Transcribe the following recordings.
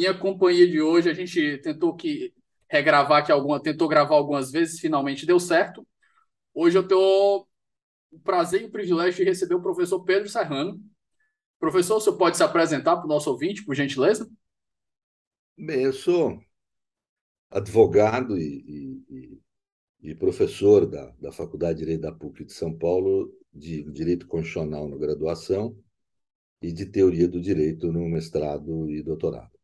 Minha companhia de hoje, a gente tentou que regravar aqui alguma, tentou gravar algumas vezes, finalmente deu certo. Hoje eu tenho o prazer e o privilégio de receber o professor Pedro Serrano. Professor, o senhor pode se apresentar para o nosso ouvinte, por gentileza? Bem, eu sou advogado e, e, e professor da, da Faculdade de Direito da PUC de São Paulo, de Direito Constitucional na graduação e de Teoria do Direito no mestrado e doutorado.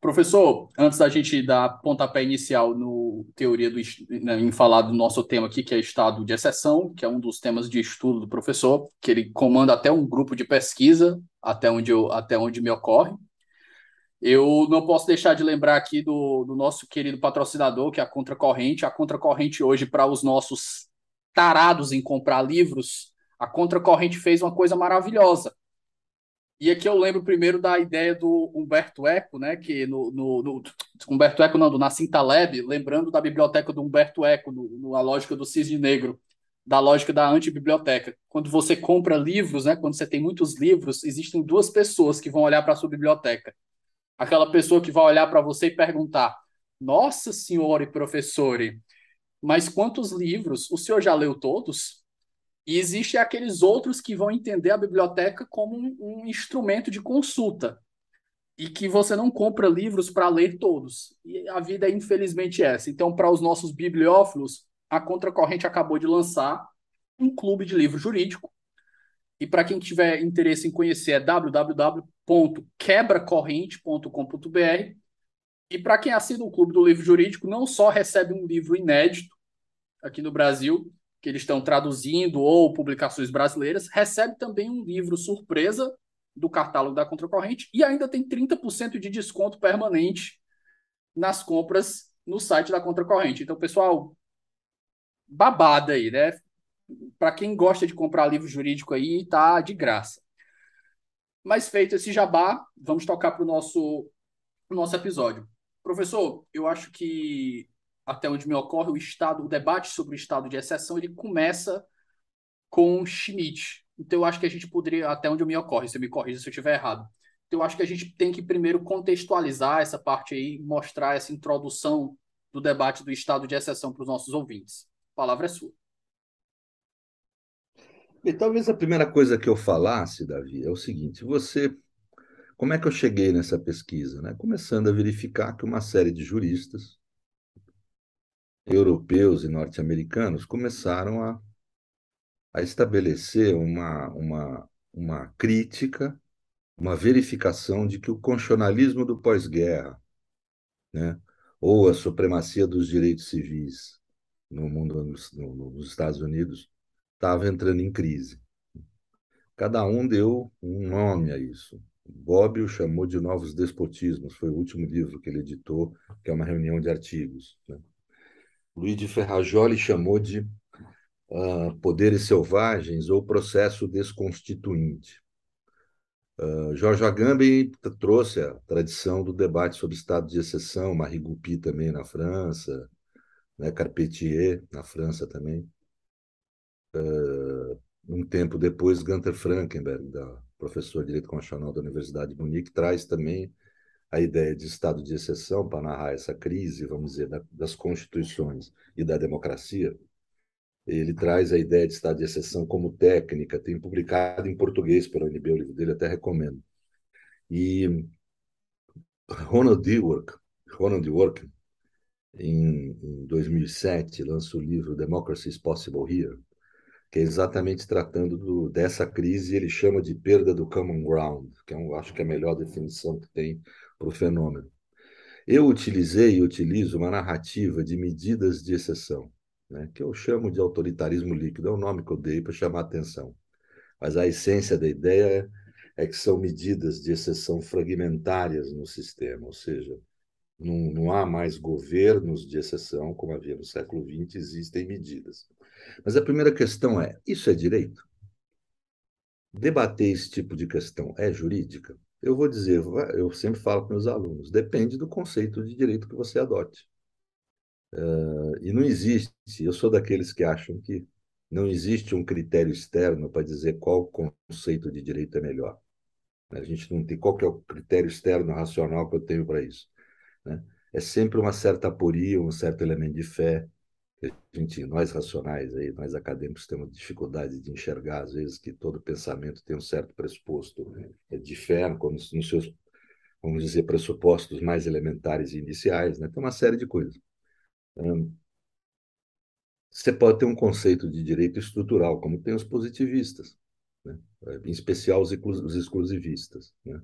Professor, antes da gente dar pontapé inicial no teoria do, né, em falar do nosso tema aqui, que é estado de exceção, que é um dos temas de estudo do professor, que ele comanda até um grupo de pesquisa, até onde, eu, até onde me ocorre. Eu não posso deixar de lembrar aqui do, do nosso querido patrocinador, que é a Contracorrente. A Contracorrente hoje, para os nossos tarados em comprar livros, a Contracorrente fez uma coisa maravilhosa e aqui eu lembro primeiro da ideia do Humberto Eco, né? Que no, no, no Humberto Eco, não, do Nassim Taleb, lembrando da biblioteca do Humberto Eco, no, na lógica do cisne negro, da lógica da antibiblioteca. Quando você compra livros, né? Quando você tem muitos livros, existem duas pessoas que vão olhar para a sua biblioteca. Aquela pessoa que vai olhar para você e perguntar: Nossa senhora e professor, mas quantos livros? O senhor já leu todos? E existem aqueles outros que vão entender a biblioteca como um, um instrumento de consulta e que você não compra livros para ler todos. E a vida é infelizmente essa. Então, para os nossos bibliófilos, a Contracorrente acabou de lançar um clube de livro jurídico. E para quem tiver interesse em conhecer é www.quebracorrente.com.br. E para quem assina o Clube do Livro Jurídico, não só recebe um livro inédito aqui no Brasil, que eles estão traduzindo ou publicações brasileiras, recebe também um livro surpresa do catálogo da Contracorrente e ainda tem 30% de desconto permanente nas compras no site da Contracorrente. Então, pessoal, babada aí, né? Para quem gosta de comprar livro jurídico aí, tá de graça. Mas feito esse jabá, vamos tocar para o nosso, nosso episódio. Professor, eu acho que até onde me ocorre, o estado, o debate sobre o estado de exceção, ele começa com Schmidt. Então eu acho que a gente poderia, até onde me ocorre, você me corrija se eu estiver errado. Então eu acho que a gente tem que primeiro contextualizar essa parte aí, mostrar essa introdução do debate do estado de exceção para os nossos ouvintes. A palavra é sua. E talvez a primeira coisa que eu falasse, Davi, é o seguinte: você, como é que eu cheguei nessa pesquisa? Né? Começando a verificar que uma série de juristas europeus e norte-americanos começaram a, a estabelecer uma, uma, uma crítica, uma verificação de que o constitucionalismo do pós-guerra, né, ou a supremacia dos direitos civis no mundo, no, nos Estados Unidos, estava entrando em crise. Cada um deu um nome a isso. Bob o chamou de Novos Despotismos, foi o último livro que ele editou, que é uma reunião de artigos. Né? Luigi Ferrajoli chamou de uh, poderes selvagens ou processo desconstituinte. Uh, Jorge Agamben trouxe a tradição do debate sobre estado de exceção, Marie Goupy também na França, né, Carpentier na França também. Uh, um tempo depois, Gunther Frankenberg, da professor de Direito Constitucional da Universidade de Munique, traz também a ideia de estado de exceção para narrar essa crise, vamos dizer, da, das constituições e da democracia. Ele traz a ideia de estado de exceção como técnica, tem publicado em português pela UNB, o livro dele até recomendo. E Ronald Dwork, Ronald Dwork em, em 2007, lança o livro Democracy is Possible Here, que é exatamente tratando do, dessa crise, ele chama de perda do common ground, que é um, acho que é a melhor definição que tem para o fenômeno. Eu utilizei e utilizo uma narrativa de medidas de exceção né, que eu chamo de autoritarismo líquido, é o nome que eu dei para chamar a atenção. Mas a essência da ideia é, que são medidas de exceção fragmentárias no sistema, ou seja, não, não há mais governos de exceção, como havia no século XX, existem medidas. Mas a primeira questão é: isso é direito? Debater esse tipo de questão é jurídica? Eu vou dizer, eu sempre falo para meus alunos, depende do conceito de direito que você adote. Uh, e não existe, eu sou daqueles que acham que não existe um critério externo para dizer qual conceito de direito é melhor. A gente não tem qual é o critério externo racional que eu tenho para isso. Né? É sempre uma certa aporia, um certo elemento de fé. A gente, nós racionais, aí, nós acadêmicos, temos dificuldade de enxergar, às vezes, que todo pensamento tem um certo pressuposto de fé, como nos seus, vamos dizer, pressupostos mais elementares e iniciais. Né? Tem uma série de coisas. Você pode ter um conceito de direito estrutural, como tem os positivistas, né? em especial os, exclusivistas, né?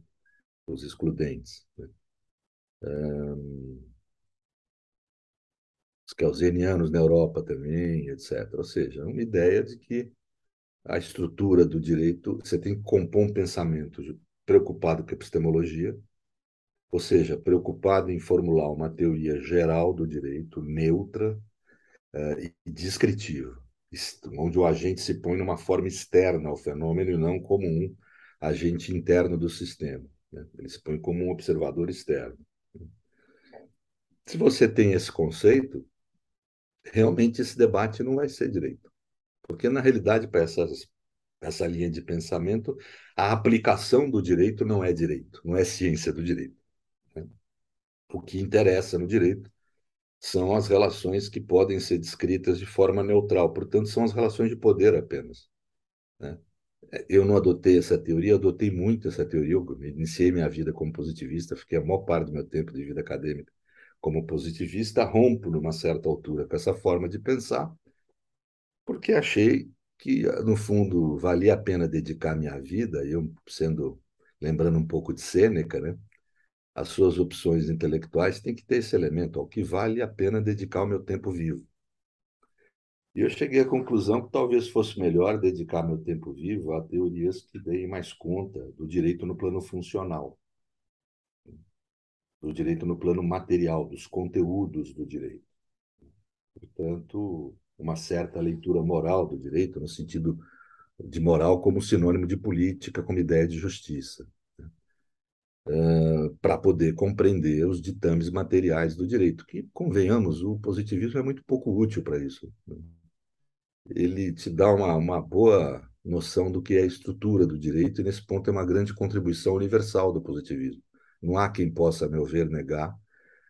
os excludentes. Né? Keynesianos na Europa também, etc. Ou seja, uma ideia de que a estrutura do direito, você tem que compor um pensamento preocupado com a epistemologia, ou seja, preocupado em formular uma teoria geral do direito, neutra uh, e descritiva, onde o agente se põe numa forma externa ao fenômeno e não como um agente interno do sistema. Né? Ele se põe como um observador externo. Se você tem esse conceito, realmente esse debate não vai ser direito. Porque, na realidade, para essas, essa linha de pensamento, a aplicação do direito não é direito, não é ciência do direito. O que interessa no direito são as relações que podem ser descritas de forma neutral, portanto, são as relações de poder apenas. Né? Eu não adotei essa teoria, adotei muito essa teoria. Eu iniciei minha vida como positivista, fiquei a maior parte do meu tempo de vida acadêmica como positivista, rompo numa certa altura com essa forma de pensar, porque achei que, no fundo, valia a pena dedicar minha vida, eu sendo, lembrando um pouco de Sêneca, né? as suas opções intelectuais têm que ter esse elemento, ao que vale a pena dedicar o meu tempo vivo. E eu cheguei à conclusão que talvez fosse melhor dedicar meu tempo vivo a teorias que deem mais conta do direito no plano funcional, do direito no plano material, dos conteúdos do direito. Portanto, uma certa leitura moral do direito, no sentido de moral como sinônimo de política, como ideia de justiça uh, para poder compreender os ditames materiais do direito, que, convenhamos, o positivismo é muito pouco útil para isso. Né? Ele te dá uma, uma boa noção do que é a estrutura do direito, e nesse ponto é uma grande contribuição universal do positivismo. Não há quem possa, a meu ver, negar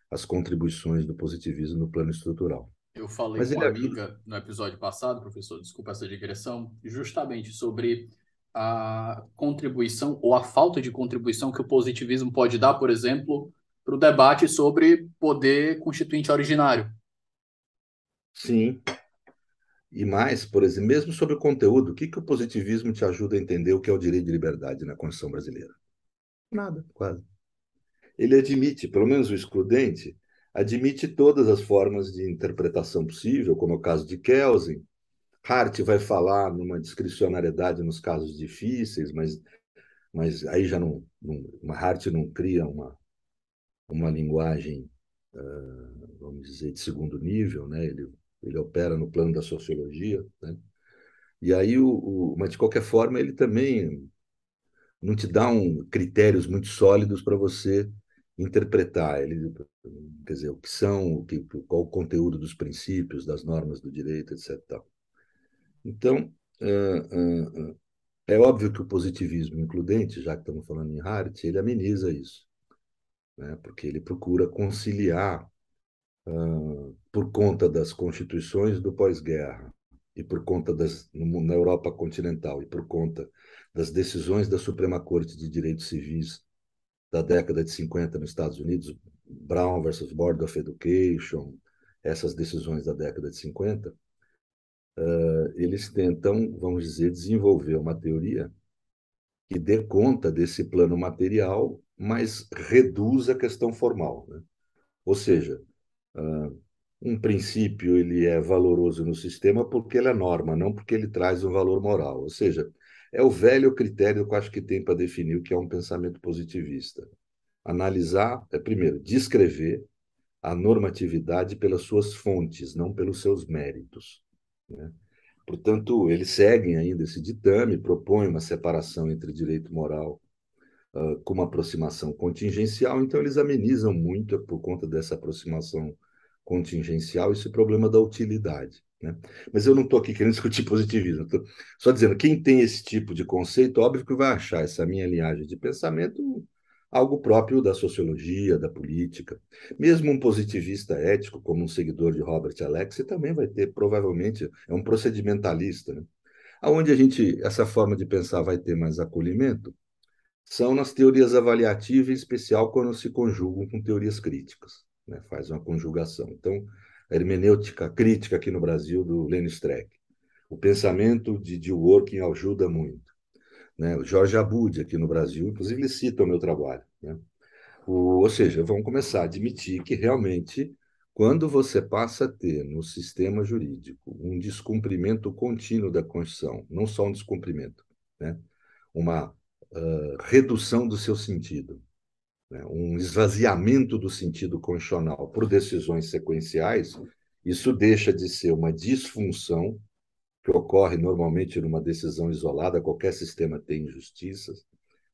as contribuições do positivismo no plano estrutural. Eu falei Mas com uma amiga no episódio passado, professor, desculpa essa digressão, justamente sobre a contribuição ou a falta de contribuição que o positivismo pode dar, por exemplo, para o debate sobre poder constituinte originário. Sim. E mais, por exemplo, mesmo sobre o conteúdo, o que, que o positivismo te ajuda a entender o que é o direito de liberdade na Constituição brasileira? Nada, quase. Ele admite, pelo menos o excludente, admite todas as formas de interpretação possível, como é o caso de Kelsen, Hart vai falar numa discricionariedade nos casos difíceis, mas, mas aí já não, não Hart não cria uma, uma linguagem, uh, vamos dizer, de segundo nível, né? ele, ele opera no plano da sociologia. Né? E aí, o, o, mas de qualquer forma, ele também não te dá um, critérios muito sólidos para você interpretar. Ele, quer dizer, o que são, o que, qual o conteúdo dos princípios, das normas do direito, etc. Então, é óbvio que o positivismo includente, já que estamos falando em Hart, ele ameniza isso, né? porque ele procura conciliar, por conta das constituições do pós-guerra e por conta das na Europa continental e por conta das decisões da Suprema Corte de Direitos Civis da década de 50 nos Estados Unidos, Brown versus Board of Education, essas decisões da década de 50, uh, eles tentam, vamos dizer, desenvolver uma teoria que dê conta desse plano material, mas reduz a questão formal. Né? Ou seja, uh, um princípio ele é valoroso no sistema porque ele é norma, não porque ele traz um valor moral. Ou seja, é o velho critério que eu acho que tem para definir o que é um pensamento positivista. Analisar é, primeiro, descrever a normatividade pelas suas fontes, não pelos seus méritos. Né? Portanto, eles seguem ainda esse ditame, propõem uma separação entre direito moral uh, com uma aproximação contingencial, então eles amenizam muito, por conta dessa aproximação contingencial, esse problema da utilidade. Né? Mas eu não estou aqui querendo discutir positivismo, estou só dizendo, quem tem esse tipo de conceito, óbvio que vai achar essa minha linhagem de pensamento algo próprio da sociologia, da política. Mesmo um positivista ético, como um seguidor de Robert Alexie, também vai ter, provavelmente, é um procedimentalista. Né? Aonde a gente, essa forma de pensar vai ter mais acolhimento, são nas teorias avaliativas, em especial quando se conjugam com teorias críticas, né? faz uma conjugação. Então, hermenêutica crítica aqui no Brasil, do Lenny Streck. O pensamento de, de working ajuda muito né? O Jorge Abud, aqui no Brasil, inclusive, ele cita o meu trabalho. Né? O, ou seja, vamos começar a admitir que realmente, quando você passa a ter no sistema jurídico um descumprimento contínuo da Constituição, não só um descumprimento, né? uma uh, redução do seu sentido, né? um esvaziamento do sentido constitucional por decisões sequenciais, isso deixa de ser uma disfunção que ocorre normalmente numa decisão isolada, qualquer sistema tem injustiças,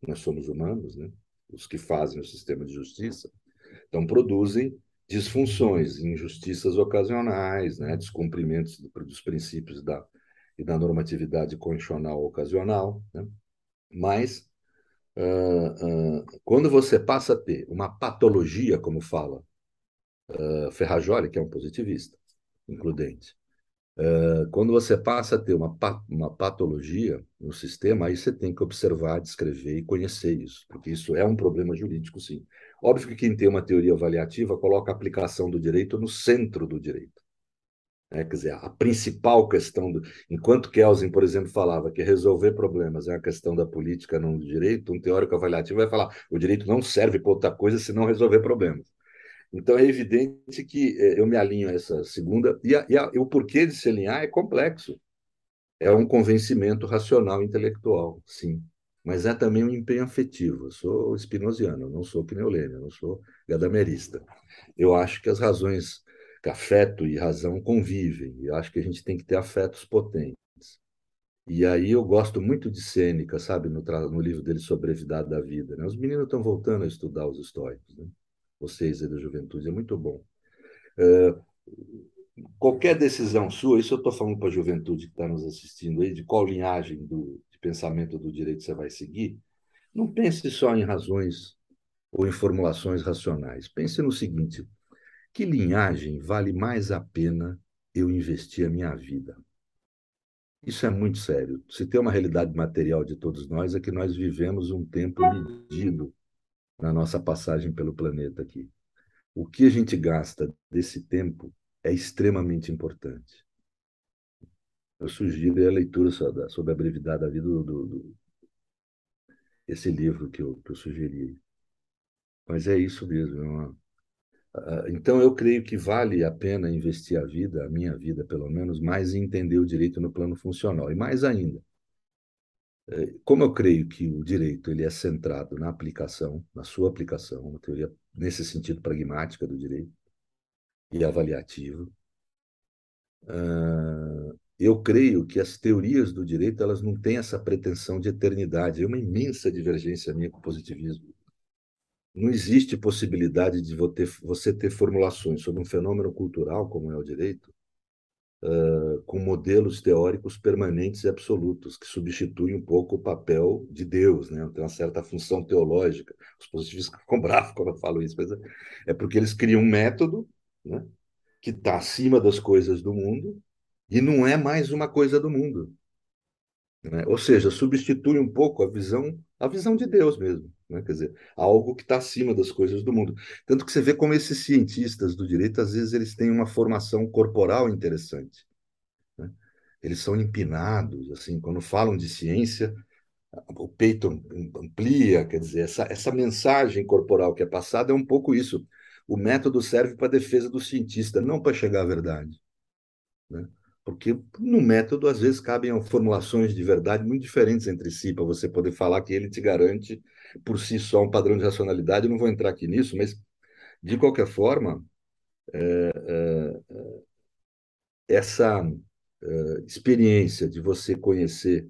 nós somos humanos, né? os que fazem o sistema de justiça, então produzem disfunções, injustiças ocasionais, né? descumprimentos dos princípios da, e da normatividade constitucional ocasional, né? mas uh, quando você passa a ter uma patologia, como fala uh, Ferrajoli, que é um positivista, includente, quando você passa a ter uma, uma patologia no sistema, aí você tem que observar, descrever e conhecer isso, porque isso é um problema jurídico, sim. Óbvio que quem tem uma teoria avaliativa coloca a aplicação do direito no centro do direito. É, quer dizer, a principal questão, do... enquanto Kelsen, por exemplo, falava que resolver problemas é uma questão da política, não do direito, um teórico avaliativo vai falar o direito não serve para outra coisa senão resolver problemas. Então é evidente que é, eu me alinho a essa segunda, e, a, e, a, e o porquê de se alinhar é complexo. É um convencimento racional intelectual, sim, mas é também um empenho afetivo. Eu sou espinosiano, não sou pneulênio, não sou gadamerista. Eu acho que as razões, que afeto e razão convivem, e acho que a gente tem que ter afetos potentes. E aí eu gosto muito de Sêneca, sabe, no, no livro dele sobre a brevidade da vida. Né? Os meninos estão voltando a estudar os históricos. Né? vocês aí da juventude, é muito bom. É, qualquer decisão sua, isso eu estou falando para a juventude que está nos assistindo aí, de qual linhagem do, de pensamento do direito você vai seguir, não pense só em razões ou em formulações racionais. Pense no seguinte: que linhagem vale mais a pena eu investir a minha vida? Isso é muito sério. Se tem uma realidade material de todos nós, é que nós vivemos um tempo medido na nossa passagem pelo planeta aqui. O que a gente gasta desse tempo é extremamente importante. Eu sugiro a leitura sobre a brevidade da vida do, do, do esse livro que eu, que eu sugeri. Mas é isso mesmo. É uma... Então, eu creio que vale a pena investir a vida, a minha vida pelo menos, mais em entender o direito no plano funcional. E mais ainda, como eu creio que o direito ele é centrado na aplicação, na sua aplicação, uma teoria nesse sentido pragmática do direito e avaliativa, uh, eu creio que as teorias do direito elas não têm essa pretensão de eternidade. É uma imensa divergência minha com o positivismo. Não existe possibilidade de você ter formulações sobre um fenômeno cultural como é o direito uh, com modelos teóricos permanentes e absolutos, que substituem um pouco o papel de Deus, né? tem uma certa função teológica. Os positivistas ficam bravos quando eu falo isso, mas é, é porque eles criam um método né? que está acima das coisas do mundo e não é mais uma coisa do mundo. Né? Ou seja, substitui um pouco a visão, a visão de Deus mesmo, né? quer dizer, algo que está acima das coisas do mundo. Tanto que você vê como esses cientistas do direito, às vezes, eles têm uma formação corporal interessante. Né? Eles são empinados, assim, quando falam de ciência, o peito amplia, quer dizer, essa, essa mensagem corporal que é passada é um pouco isso. O método serve para a defesa do cientista, não para chegar à verdade. Né? Porque no método, às vezes, cabem formulações de verdade muito diferentes entre si, para você poder falar que ele te garante por si só um padrão de racionalidade. Eu não vou entrar aqui nisso, mas, de qualquer forma, é, é, é essa é, experiência de você conhecer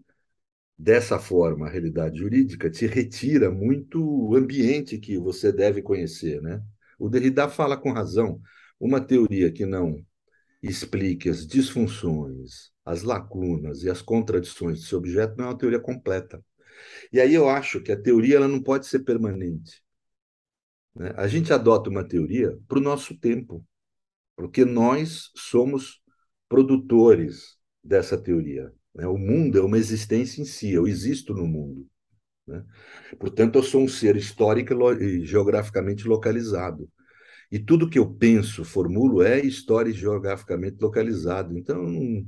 dessa forma a realidade jurídica te retira muito ambiente que você deve conhecer. Né? O Derrida fala com razão. Uma teoria que não explique as disfunções, as lacunas e as contradições desse objeto não é uma teoria completa. E aí eu acho que a teoria ela não pode ser permanente. Né? A gente adota uma teoria para o nosso tempo, porque nós somos produtores dessa teoria. Né? O mundo é uma existência em si, eu existo no mundo. Né? Portanto, eu sou um ser histórico e geograficamente localizado. E tudo que eu penso, formulo, é história geograficamente localizado. Então,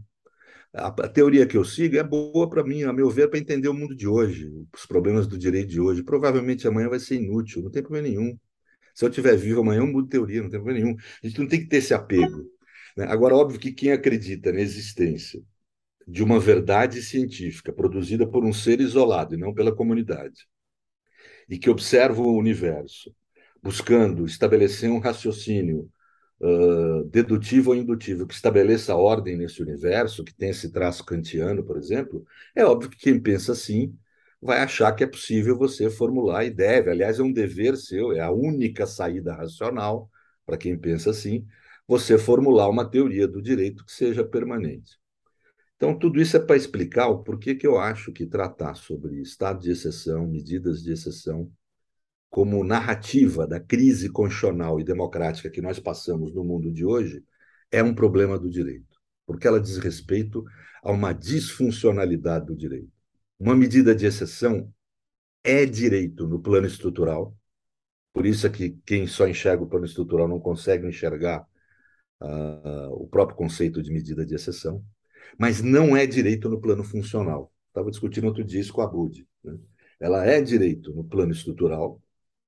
a, a teoria que eu sigo é boa para mim, a meu ver, para entender o mundo de hoje, os problemas do direito de hoje. Provavelmente amanhã vai ser inútil, não tem problema nenhum. Se eu estiver vivo amanhã, eu mudo teoria, não tem problema nenhum. A gente não tem que ter esse apego. Né? Agora, óbvio que quem acredita na existência de uma verdade científica produzida por um ser isolado e não pela comunidade, e que observa o universo buscando estabelecer um raciocínio uh, dedutivo ou indutivo que estabeleça ordem nesse universo, que tem esse traço kantiano, por exemplo, é óbvio que quem pensa assim vai achar que é possível você formular e deve, aliás, é um dever seu, é a única saída racional para quem pensa assim, você formular uma teoria do direito que seja permanente. Então, tudo isso é para explicar o porquê que eu acho que tratar sobre estado de exceção, medidas de exceção, como narrativa da crise constitucional e democrática que nós passamos no mundo de hoje é um problema do direito, porque ela diz respeito a uma disfuncionalidade do direito. Uma medida de exceção é direito no plano estrutural, por isso é que quem só enxerga o plano estrutural não consegue enxergar uh, o próprio conceito de medida de exceção, mas não é direito no plano funcional. Estava discutindo outro dia isso com a Bud. Né? Ela é direito no plano estrutural,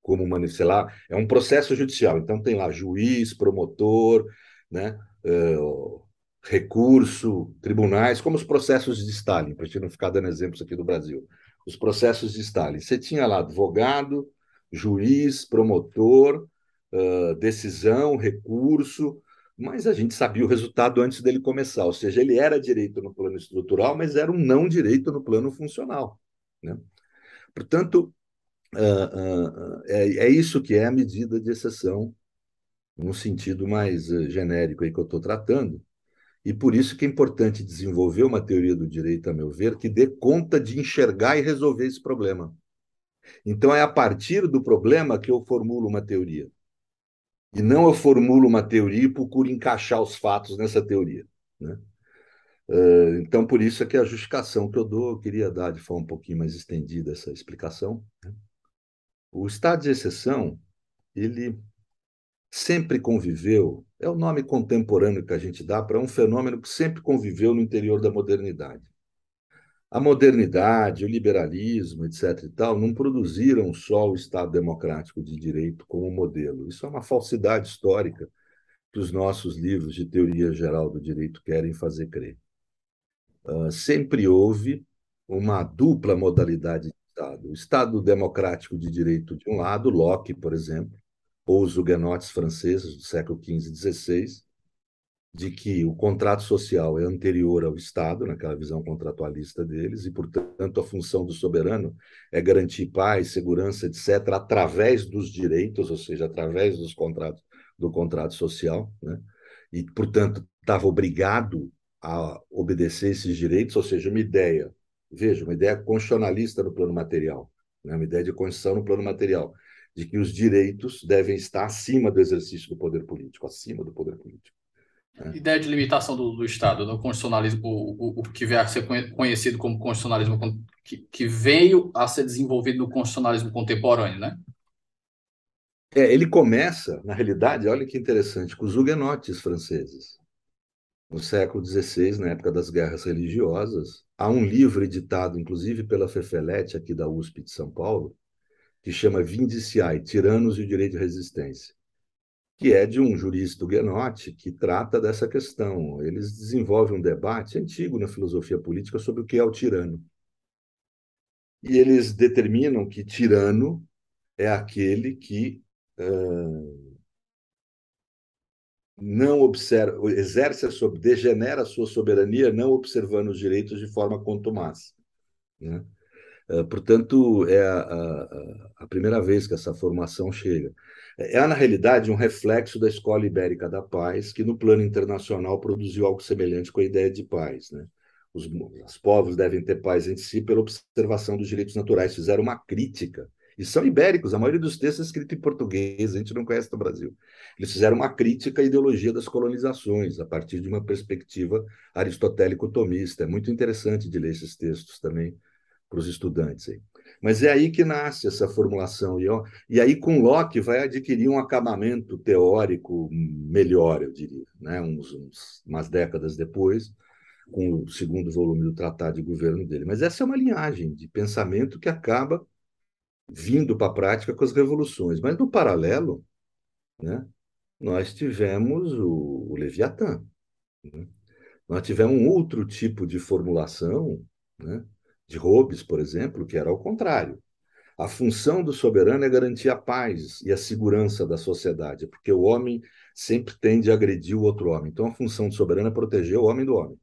como lá, é um processo judicial. Então tem lá juiz, promotor, né, uh, recurso, tribunais, como os processos de Stalin, para a gente não ficar dando exemplos aqui do Brasil. Os processos de Stalin. Você tinha lá advogado, juiz, promotor, uh, decisão, recurso, mas a gente sabia o resultado antes dele começar. Ou seja, ele era direito no plano estrutural, mas era um não direito no plano funcional. Né? Portanto, uh, é, é, isso que é a medida de exceção, no sentido mais uh, genérico aí que eu estou tratando. E por isso que é importante desenvolver uma teoria do direito, a meu ver, que dê conta de enxergar e resolver esse problema. Então, é a partir do problema que eu formulo uma teoria. E não eu formulo uma teoria e procuro encaixar os fatos nessa teoria. Né? Então, por isso é que a justificação que eu dou, eu queria dar de forma um pouquinho mais estendida essa explicação. Né? O estado de exceção, ele sempre conviveu, é o nome contemporâneo que a gente dá para um fenômeno que sempre conviveu no interior da modernidade. A modernidade, o liberalismo, etc. e tal, não produziram só o Estado democrático de direito como modelo. Isso é uma falsidade histórica que os nossos livros de teoria geral do direito querem fazer crer. Uh, sempre houve uma dupla modalidade Estado. O Estado democrático de direito de um lado, Locke, por exemplo, ou os huguenotes franceses do século XV e XVI, de que o contrato social é anterior ao Estado, naquela visão contratualista deles, e, portanto, a função do soberano é garantir paz, segurança, etc., através dos direitos, ou seja, através dos contratos, do contrato social, né? e, portanto, estava obrigado a obedecer esses direitos, ou seja, uma ideia veja, uma ideia constitucionalista no plano material, né? uma ideia de constituição no plano material, de que os direitos devem estar acima do exercício do poder político, acima do poder político. Né? Ideia de limitação do, do Estado, do constitucionalismo, o, o, o, que veio a ser conhecido como constitucionalismo, que, que veio a ser desenvolvido no constitucionalismo contemporâneo, né? É, ele começa, na realidade, olha que interessante, com os huguenotes franceses. No século XVI, na época das guerras religiosas, há um livro editado, inclusive pela Fefelete, aqui da USP de São Paulo, que chama Vindiciae, Tiranos e o Direito de Resistência que é de um jurista huguenote que trata dessa questão. Eles desenvolvem um debate antigo na filosofia política sobre o que é o tirano. E eles determinam que tirano é aquele que uh, não observa, exerce a sua, degenera a sua soberania não observando os direitos de forma contumaz. Né? Uh, portanto, é a, a, a primeira vez que essa formação chega é, na realidade, um reflexo da Escola Ibérica da Paz, que no plano internacional produziu algo semelhante com a ideia de paz. Né? Os, os povos devem ter paz entre si pela observação dos direitos naturais. Fizeram uma crítica, e são ibéricos, a maioria dos textos é escrito em português, a gente não conhece no Brasil. Eles fizeram uma crítica à ideologia das colonizações, a partir de uma perspectiva aristotélico-tomista. É muito interessante de ler esses textos também para os estudantes. Aí. Mas é aí que nasce essa formulação. E, e aí, com Locke, vai adquirir um acabamento teórico melhor, eu diria, né? uns, uns, umas décadas depois, com o segundo volume do Tratado de Governo dele. Mas essa é uma linhagem de pensamento que acaba vindo para a prática com as revoluções. Mas, no paralelo, né, nós tivemos o, o Leviatã. Né? Nós tivemos um outro tipo de formulação, né? de Hobbes, por exemplo, que era ao contrário. A função do soberano é garantir a paz e a segurança da sociedade, porque o homem sempre tende a agredir o outro homem. Então, a função do soberano é proteger o homem do homem.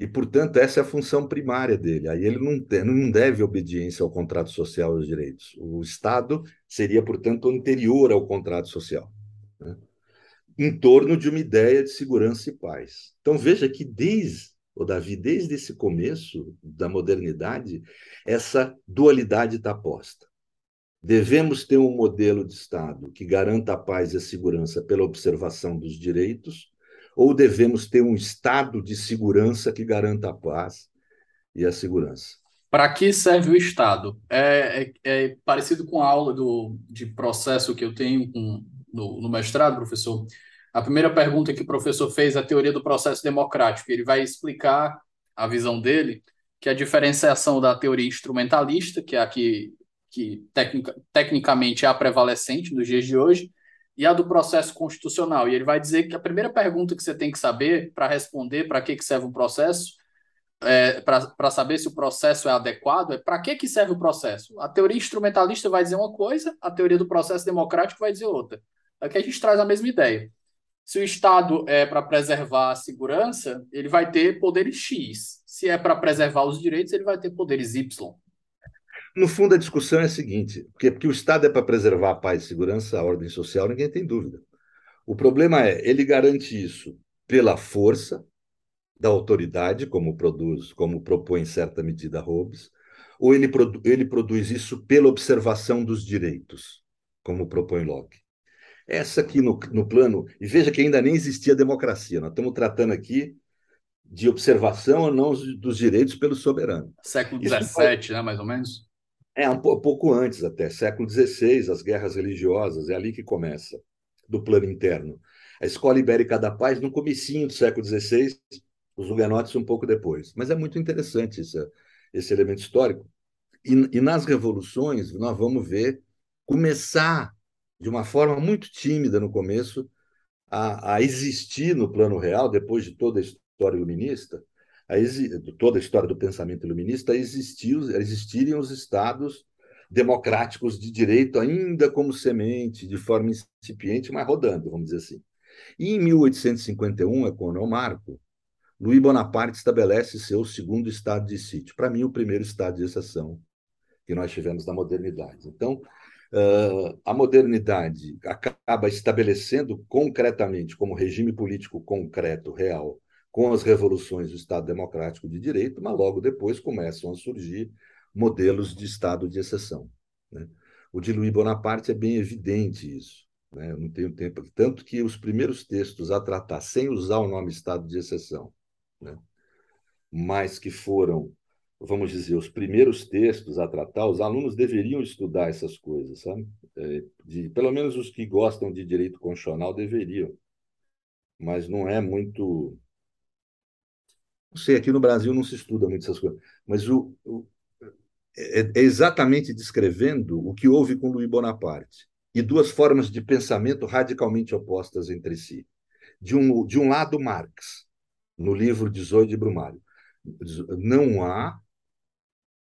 E, portanto, essa é a função primária dele. Aí ele não, tem, não deve obediência ao contrato social e aos direitos. O Estado seria, portanto, anterior ao contrato social, né? em torno de uma ideia de segurança e paz. Então, veja que desde o Davi, desde esse começo da modernidade, essa dualidade está posta. Devemos ter um modelo de Estado que garanta a paz e a segurança pela observação dos direitos, ou devemos ter um Estado de segurança que garanta a paz e a segurança? Para que serve o Estado? É, é, é, parecido com a aula do, de processo que eu tenho com, no, no mestrado, professor. A primeira pergunta que o professor fez é a teoria do processo democrático. Ele vai explicar a visão dele, que a diferenciação da teoria instrumentalista, que é a que, que tecnica, tecnicamente é a prevalecente nos dias de hoje, e a do processo constitucional. E ele vai dizer que a primeira pergunta que você tem que saber para responder para que, que serve um processo, é, para saber se o processo é adequado, é para que, que serve o processo. A teoria instrumentalista vai dizer uma coisa, a teoria do processo democrático vai dizer outra. Aqui a gente traz a mesma ideia. Se o Estado é para preservar a segurança, ele vai ter poderes X. Se é para preservar os direitos, ele vai ter poderes Y. No fundo, a discussão é a seguinte: porque, porque o Estado é para preservar a paz e segurança, a ordem social, ninguém tem dúvida. O problema é, ele garante isso pela força da autoridade, como produz, como propõe em certa medida Hobbes, ou ele, produ ele produz isso pela observação dos direitos, como propõe Locke. Essa aqui no, no plano, e veja que ainda nem existia democracia, nós estamos tratando aqui de observação ou não dos direitos pelo soberano. Século XVII, né, mais ou menos? É, um pouco antes até, século XVI, as guerras religiosas, é ali que começa, do plano interno. A Escola Ibérica da Paz, no comecinho do século XVI, os huguenotes um pouco depois. Mas é muito interessante esse, esse elemento histórico. E, e nas revoluções, nós vamos ver começar de uma forma muito tímida no começo, a, a existir no plano real, depois de toda a história iluminista, a toda a história do pensamento iluminista, a, existir, a existirem os estados democráticos de direito ainda como semente, de forma incipiente, mas rodando, vamos dizer assim. E em 1851, é quando eu marco, Louis Bonaparte estabelece seu segundo estado de sítio. Para mim, o primeiro estado de exceção que nós tivemos na modernidade. Então, Uh, a modernidade acaba estabelecendo concretamente, como regime político concreto, real, com as revoluções do Estado Democrático de Direito, mas logo depois começam a surgir modelos de Estado de exceção. Né? O de Louis Bonaparte é bem evidente isso. Né? Eu não tenho tempo. Tanto que os primeiros textos a tratar, sem usar o nome estado de exceção, né? mas que foram, vamos dizer, os primeiros textos a tratar, os alunos deveriam estudar essas coisas, sabe? É, de, pelo menos os que gostam de direito constitucional deveriam. Mas não é muito. Não sei, aqui no Brasil não se estuda muito essas coisas. Mas o, o é, é exatamente descrevendo o que houve com Louis Bonaparte e duas formas de pensamento radicalmente opostas entre si. De um, de um lado, Marx, no livro 18 de Brumário. Não há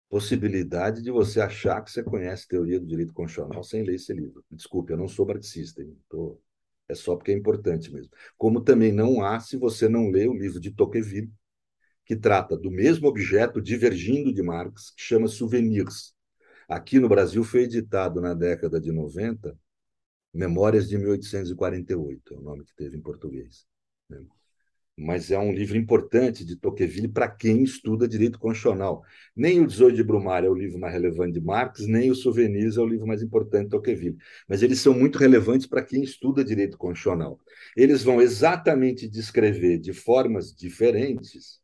possibilidade de você achar que você conhece teoria do direito constitucional sem ler esse livro. Desculpe, eu não sou marxista, tô... é só porque é importante mesmo. Como também não há se você não lê o livro de Tocqueville, que trata do mesmo objeto divergindo de Marx, que chama Souvenirs, Aqui no Brasil foi editado na década de 90 Memórias de 1848, é o nome que teve em português. Né? Mas é um livro importante de Tocqueville para quem estuda direito constitucional. Nem o 18 de Brumário é o livro mais relevante de Marx, nem o Souvenirs é o livro mais importante de Tocqueville. Mas eles são muito relevantes para quem estuda direito constitucional. Eles vão exatamente descrever de formas diferentes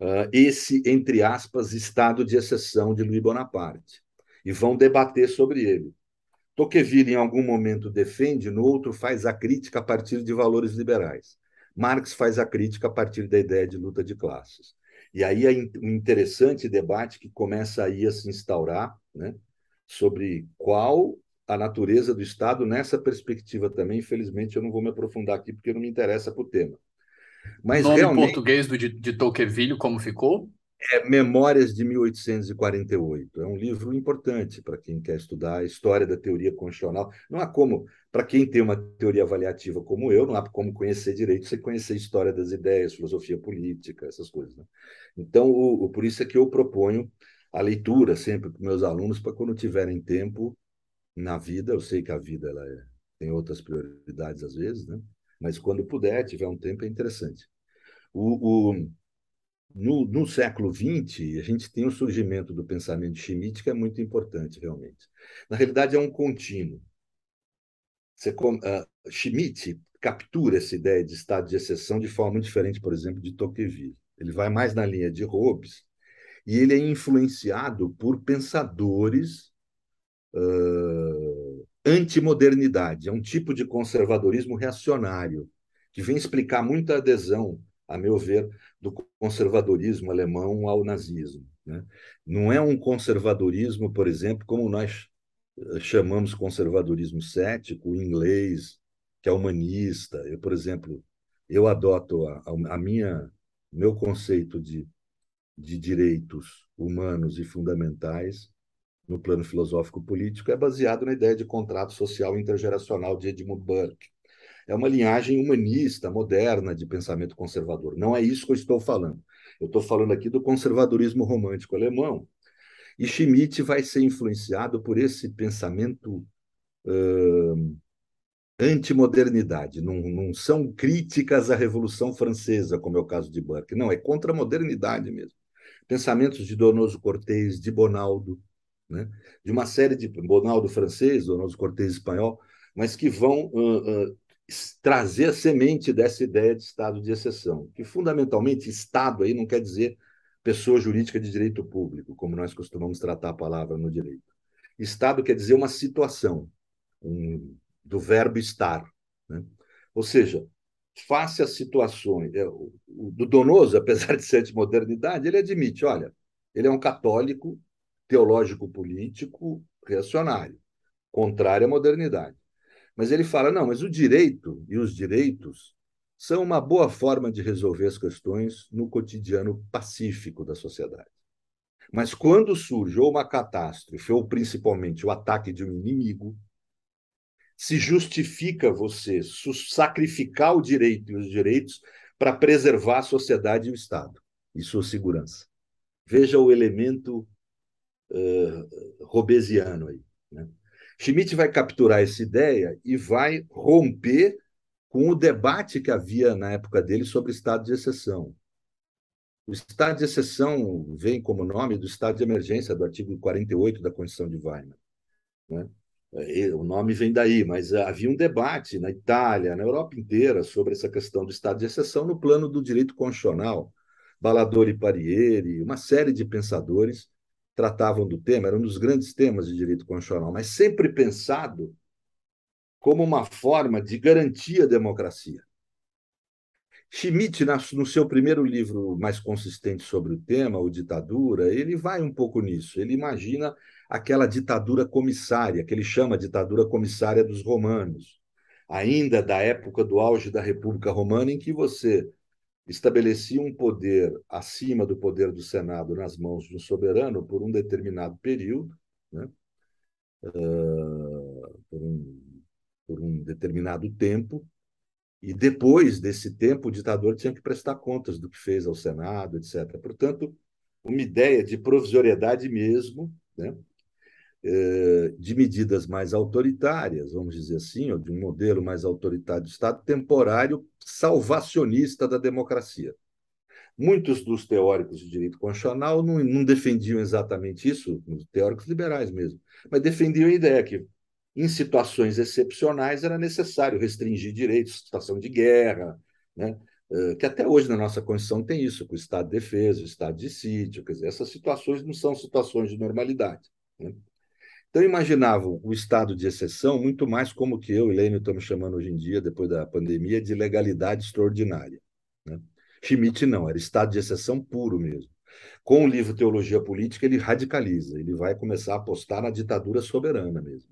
uh, esse, entre aspas, estado de exceção de Louis Bonaparte e vão debater sobre ele. Tocqueville, em algum momento, defende, no outro, faz a crítica a partir de valores liberais. Marx faz a crítica a partir da ideia de luta de classes. E aí é um interessante debate que começa aí a se instaurar né, sobre qual a natureza do Estado nessa perspectiva também. Infelizmente, eu não vou me aprofundar aqui porque não me interessa para o tema. Mas o nome realmente... português do, de, de Tocqueville, como ficou? É Memórias de 1848. É um livro importante para quem quer estudar a história da teoria constitucional. Não há como, para quem tem uma teoria avaliativa como eu, não há como conhecer direito sem conhecer a história das ideias, filosofia política, essas coisas. Né? Então, o, o, por isso é que eu proponho a leitura sempre para meus alunos, para quando tiverem tempo na vida, eu sei que a vida ela é, tem outras prioridades às vezes, né? Mas quando puder, tiver um tempo, é interessante. O, o, no, no século XX, a gente tem o surgimento do pensamento Schmitt, que é muito importante, realmente. Na realidade, é um contínuo. Você, uh, Schmitt captura essa ideia de estado de exceção de forma diferente, por exemplo, de Tocqueville. Ele vai mais na linha de Hobbes e ele é influenciado por pensadores uh, antimodernidade. É um tipo de conservadorismo reacionário que vem explicar muita adesão, a meu ver, do conservadorismo alemão ao nazismo. Né? Não é um conservadorismo, por exemplo, como nós eh, chamamos conservadorismo cético em inglês, que é humanista. Eu, por exemplo, eu adoto a, a minha meu conceito de, de direitos humanos e fundamentais no plano filosófico político é baseado na ideia de contrato social intergeracional de Edmund Burke é uma linhagem humanista, moderna de pensamento conservador. Não é isso que eu estou falando. Eu estou falando aqui do conservadorismo romântico alemão. E Schmitt vai ser influenciado por esse pensamento uh, antimodernidade. Não, não são críticas à Revolução Francesa, como é o caso de Burke. Não, é contra a modernidade mesmo. Pensamentos de Donoso Cortés, de Bonaldo, né? de uma série de Bonaldo francês, Donoso Cortés espanhol, mas que vão uh, uh, trazer a semente dessa ideia de estado de exceção, que fundamentalmente estado aí não quer dizer pessoa jurídica de direito público, como nós costumamos tratar a palavra no direito. Estado quer dizer uma situação, um, do verbo estar. Né? Ou seja, face às situações. É, o, o, do Donoso, apesar de ser de modernidade, ele admite: olha, ele é um católico teológico-político reacionário, contrário à modernidade. Mas ele fala: não, mas o direito e os direitos são uma boa forma de resolver as questões no cotidiano pacífico da sociedade. Mas quando surge ou uma catástrofe, ou principalmente o ataque de um inimigo, se justifica você sacrificar o direito e os direitos para preservar a sociedade e o Estado e sua segurança. Veja o elemento uh, robesiano aí. Né? Schmitt vai capturar essa ideia e vai romper com o debate que havia na época dele sobre estado de exceção. O estado de exceção vem como nome do estado de emergência do artigo 48 da Constituição de Weimar. Né? O nome vem daí, mas havia um debate na Itália, na Europa inteira, sobre essa questão do estado de exceção no plano do direito constitucional. Balador e Parieri, uma série de pensadores tratavam do tema, era um dos grandes temas de direito constitucional, mas sempre pensado como uma forma de garantir a democracia. Schmitt, no seu primeiro livro mais consistente sobre o tema, O Ditadura, ele vai um pouco nisso. Ele imagina aquela ditadura comissária, que ele chama ditadura comissária dos romanos, ainda da época do auge da República Romana, em que você estabelecia um poder acima do poder do Senado nas mãos do soberano por um determinado período, né? Uh, por, um, por um determinado tempo, e depois desse tempo, o ditador tinha que prestar contas do que fez ao Senado, etc. Portanto, uma ideia de provisoriedade mesmo, né? Eh, de medidas mais autoritárias, vamos dizer assim, ou de um modelo mais autoritário do Estado, temporário, salvacionista da democracia. Muitos dos teóricos de direito constitucional não, não defendiam exatamente isso, os teóricos liberais mesmo, mas defendiam a ideia que em situações excepcionais era necessário restringir direitos, situação de guerra, né? Eh, que até hoje na nossa Constituição tem isso, com o estado de defesa, o estado de sítio, quer dizer, essas situações não são situações de normalidade. Né? Então, imaginavam o estado de exceção muito mais como que eu e Lênin estamos chamando hoje em dia, depois da pandemia, de legalidade extraordinária. Né? Schmitt não, era estado de exceção puro mesmo. Com o livro Teologia Política, ele radicaliza, ele vai começar a apostar na ditadura soberana mesmo.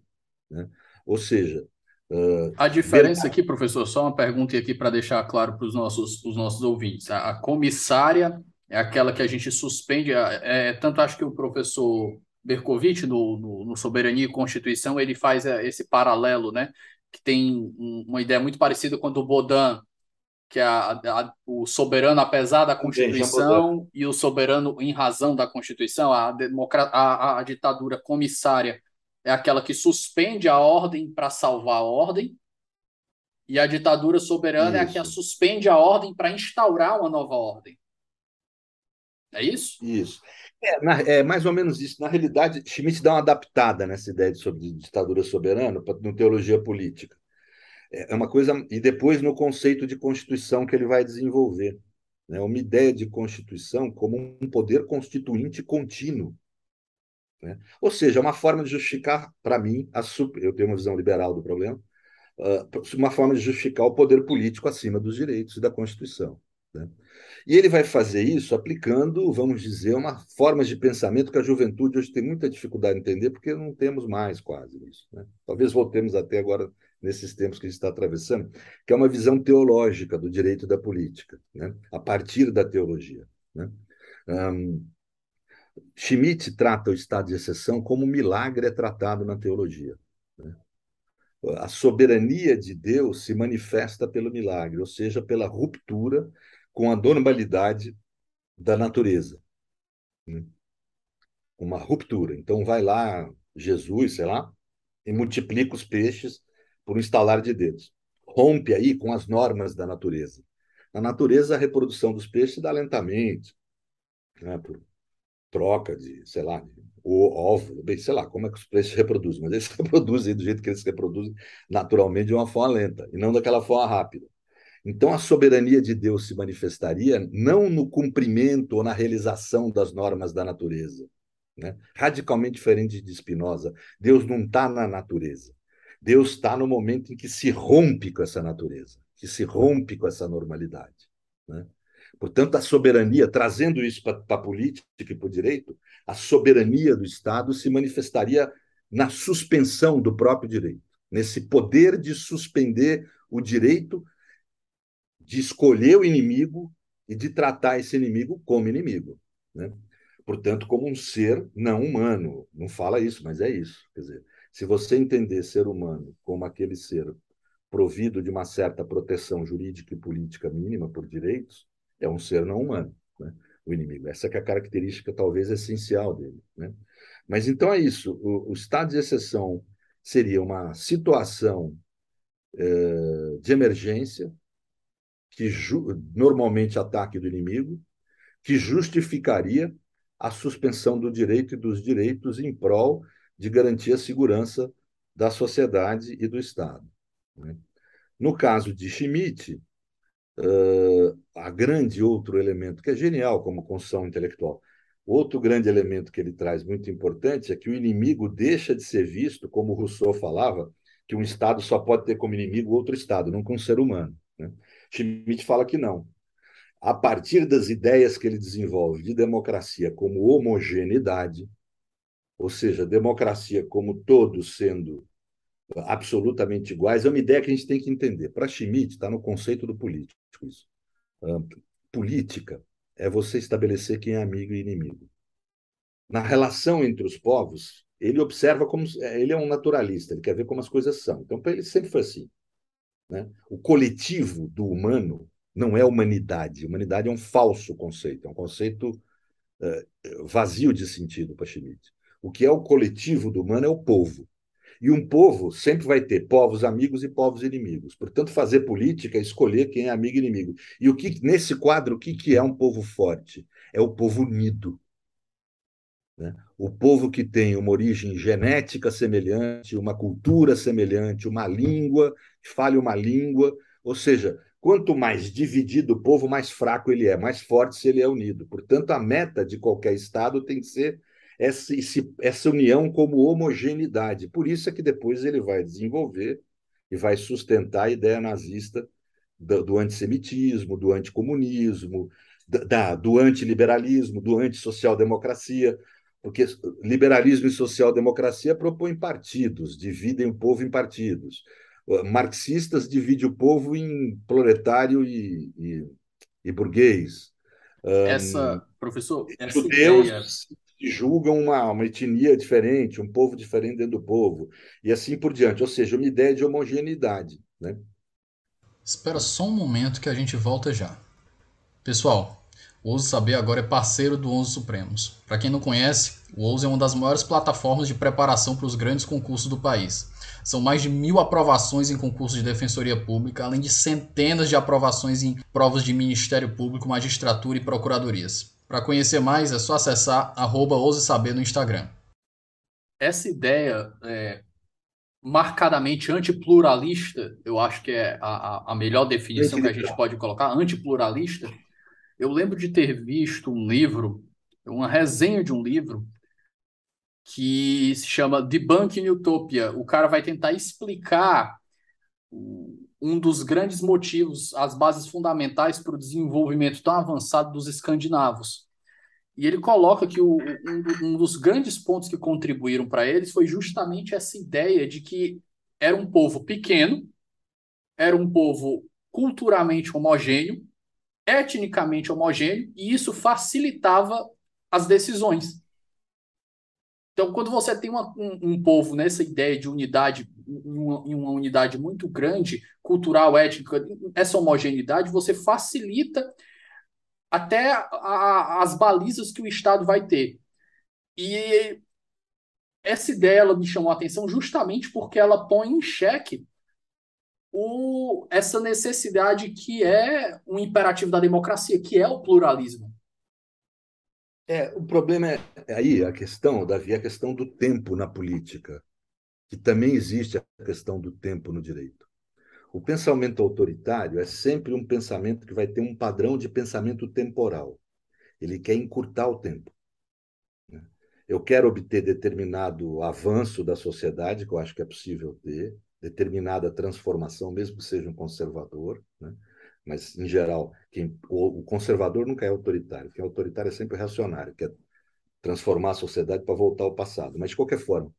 Né? Ou seja. Uh, a diferença verdade... aqui, professor, só uma pergunta aqui para deixar claro para os nossos, os nossos ouvintes. A, a, comissária é aquela que a gente suspende, é, tanto acho que o professor Berkovitch, no, no, no, Soberania e Constituição, ele faz é, esse paralelo, né? Que tem uma ideia muito parecida com a do Baudin, que é a, a, o soberano apesar da Constituição e o soberano em razão da Constituição, a, democra a, a ditadura comissária é aquela que suspende a ordem para salvar a ordem, e a ditadura soberana isso. é a que suspende a ordem para instaurar uma nova ordem. É isso? Isso. É, na, é, mais ou menos isso. Na realidade, Schmitt dá uma adaptada nessa ideia de, sobre, de ditadura soberana no teologia política. É, é uma coisa. E depois no conceito de constituição que ele vai desenvolver. Né? Uma ideia de constituição como um poder constituinte contínuo né? Ou seja, uma forma de justificar, para mim, a super, eu tenho uma visão liberal do problema, uh, uma forma de justificar o poder político acima dos direitos e da Constituição. Né? E ele vai fazer isso aplicando, vamos dizer, uma forma de pensamento que a juventude hoje tem muita dificuldade de entender, porque não temos mais quase isso. Né? Talvez voltemos até agora nesses tempos que a gente está atravessando, que é uma visão teológica do direito da política, né? a partir da teologia. Né? Um, Schmitt trata o estado de exceção como um milagre é tratado na teologia. Né? A soberania de Deus se manifesta pelo milagre, ou seja, pela ruptura com a normalidade da natureza. Né? Uma ruptura. Então, vai lá Jesus, sei lá, e multiplica os peixes por um estalar de dedos. Rompe aí com as normas da natureza. Na natureza, a reprodução dos peixes dá lentamente, né, por troca de, sei lá, o óvulo, bem, sei lá, como é que os peixes reproduzem, mas eles reproduzem do jeito que eles reproduzem naturalmente de uma forma lenta, e não daquela forma rápida. Então, a soberania de Deus se manifestaria não no cumprimento ou na realização das normas da natureza. Né? Radicalmente diferente de Spinoza. Deus não está na natureza. Deus está no momento em que se rompe com essa natureza, que se rompe com essa normalidade. Né? Portanto, a soberania, trazendo isso para a política e para o direito, a soberania do Estado se manifestaria na suspensão do próprio direito, nesse poder de suspender o direito de escolher o inimigo e de tratar esse inimigo como inimigo. Né? Portanto, como um ser não humano. Não fala isso, mas é isso. Quer dizer, se você entender ser humano como aquele ser provido de uma certa proteção jurídica e política mínima por direitos, é um ser não humano, né? o inimigo. Essa é a característica talvez essencial dele. Né? Mas então é isso. O, o estado de exceção seria uma situação eh, de emergência que normalmente ataque do inimigo, que justificaria a suspensão do direito e dos direitos em prol de garantir a segurança da sociedade e do Estado. Né? No caso de Schmitt, uh, a grande outro elemento, que é genial como construção intelectual, outro grande elemento que ele traz muito importante é que o inimigo deixa de ser visto, como Rousseau falava, que um Estado só pode ter como inimigo outro Estado, nunca um ser humano. Né? Schmitt fala que não. A partir das ideias que ele desenvolve de democracia como homogeneidade, ou seja, democracia como todos sendo absolutamente iguais, é uma ideia que a gente tem que entender. Para Schmitt, está no conceito do político isso. política é você estabelecer quem é amigo e inimigo. Na relação entre os povos, ele observa como ele é um naturalista, ele quer ver como as coisas são. Então, para ele sempre foi assim. Né? O coletivo do humano não é humanidade. Humanidade é um falso conceito, é um conceito uh, vazio de sentido para Schmitt. O que é o coletivo do humano é o povo. E um povo sempre vai ter povos amigos e povos inimigos. Portanto, fazer política é escolher quem é amigo e inimigo. E o que nesse quadro, o que, que é um povo forte? É o povo unido. Né? O povo que tem uma origem genética semelhante, uma cultura semelhante, uma língua, fale uma língua, ou seja, quanto mais dividido o povo, mais fraco ele é, mais forte se ele é unido. Portanto, a meta de qualquer Estado tem que ser essa, essa união como homogeneidade. Por isso é que depois ele vai desenvolver e vai sustentar a ideia nazista do, do antissemitismo, do anticomunismo, da, do antiliberalismo, do antissocial-democracia, porque liberalismo e social-democracia propõem partidos, dividem o povo em partidos. Marxistas dividem o povo em proletário e, e, e burguês. Essa, professor, essa judeus ideia que julgam uma, uma etnia diferente, um povo diferente dentro do povo, e assim por diante. Ou seja, uma ideia de homogeneidade. Né? Espera só um momento que a gente volta já. Pessoal, o Ouse Saber agora é parceiro do Onze Supremos. Para quem não conhece, o Ouse é uma das maiores plataformas de preparação para os grandes concursos do país. São mais de mil aprovações em concursos de defensoria pública, além de centenas de aprovações em provas de Ministério Público, magistratura e procuradorias. Para conhecer mais, é só acessar arroba Ouse Saber no Instagram. Essa ideia é, marcadamente antipluralista, eu acho que é a, a melhor definição que a gente pode colocar, antipluralista. Eu lembro de ter visto um livro, uma resenha de um livro, que se chama Debunking Utopia. O cara vai tentar explicar um dos grandes motivos, as bases fundamentais para o desenvolvimento tão avançado dos escandinavos. E ele coloca que o, um, um dos grandes pontos que contribuíram para eles foi justamente essa ideia de que era um povo pequeno, era um povo culturalmente homogêneo, etnicamente homogêneo, e isso facilitava as decisões. Então, quando você tem uma, um, um, povo nessa ideia de unidade, uma, uma unidade muito grande, cultural, étnica, essa homogeneidade, você facilita até a, a, as balizas que o Estado vai ter. E essa ideia ela me chamou a atenção justamente porque ela põe em xeque o, essa necessidade que é um imperativo da democracia, que é o pluralismo. É, o problema é, é aí a questão, Davi, a questão do tempo na política, que também existe a questão do tempo no direito. O pensamento autoritário é sempre um pensamento que vai ter um padrão de pensamento temporal. Ele quer encurtar o tempo. Né? Eu quero obter determinado avanço da sociedade, que eu acho que é possível ter, determinada transformação, mesmo que seja um conservador, né? mas, em geral, quem, o, o, conservador nunca é autoritário. Quem é autoritário é sempre reacionário, quer transformar a sociedade para voltar ao passado. Mas, de qualquer forma,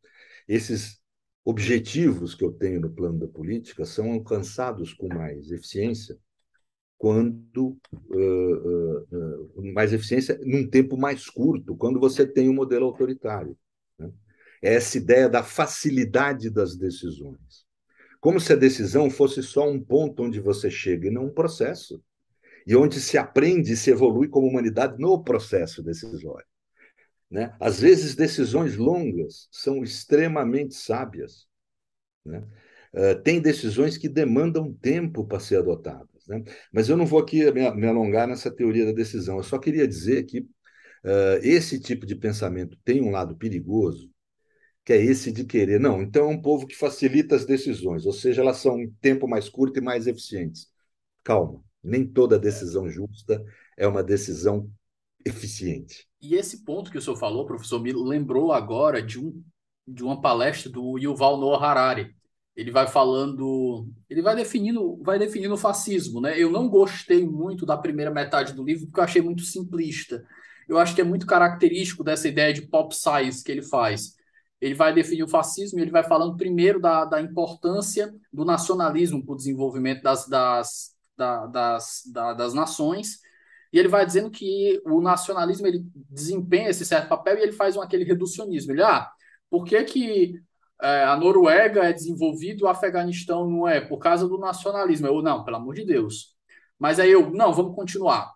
esses objetivos que eu tenho no plano da política são alcançados com mais eficiência quando uh, uh, uh, mais eficiência num tempo mais curto, quando você tem um modelo autoritário. Né? É essa ideia da facilidade das decisões como se a decisão fosse só um ponto onde você chega e não um processo, e onde se aprende e se evolui como humanidade no processo decisório. Né? Às vezes, decisões longas são extremamente sábias. Né? Uh, tem decisões que demandam tempo para ser adotadas. Né? Mas eu não vou aqui me, me, alongar nessa teoria da decisão. Eu só queria dizer que uh, esse tipo de pensamento tem um lado perigoso, que é esse de querer. Não, então é um povo que facilita as decisões, ou seja, elas são em tempo mais curto e mais eficientes. Calma, nem toda decisão justa é uma decisão eficiente. E esse ponto que o senhor falou, professor, me lembrou agora de, um, de uma palestra do Yuval Noah Harari. Ele vai falando, ele vai definindo, vai definindo o fascismo, né? Eu não gostei muito da primeira metade do livro porque eu achei muito simplista. Eu acho que é muito característico dessa ideia de pop science que ele faz ele vai definir o fascismo e ele vai falando primeiro da, da importância do nacionalismo para o desenvolvimento das, das, da, das, da, das nações, e ele vai dizendo que o nacionalismo ele desempenha esse certo papel e ele faz um, aquele reducionismo. Ele, ah, por que, que é, a Noruega é desenvolvida e o Afeganistão não é? Por causa do nacionalismo. Eu, não, pelo amor de Deus. Mas aí eu, não, vamos continuar.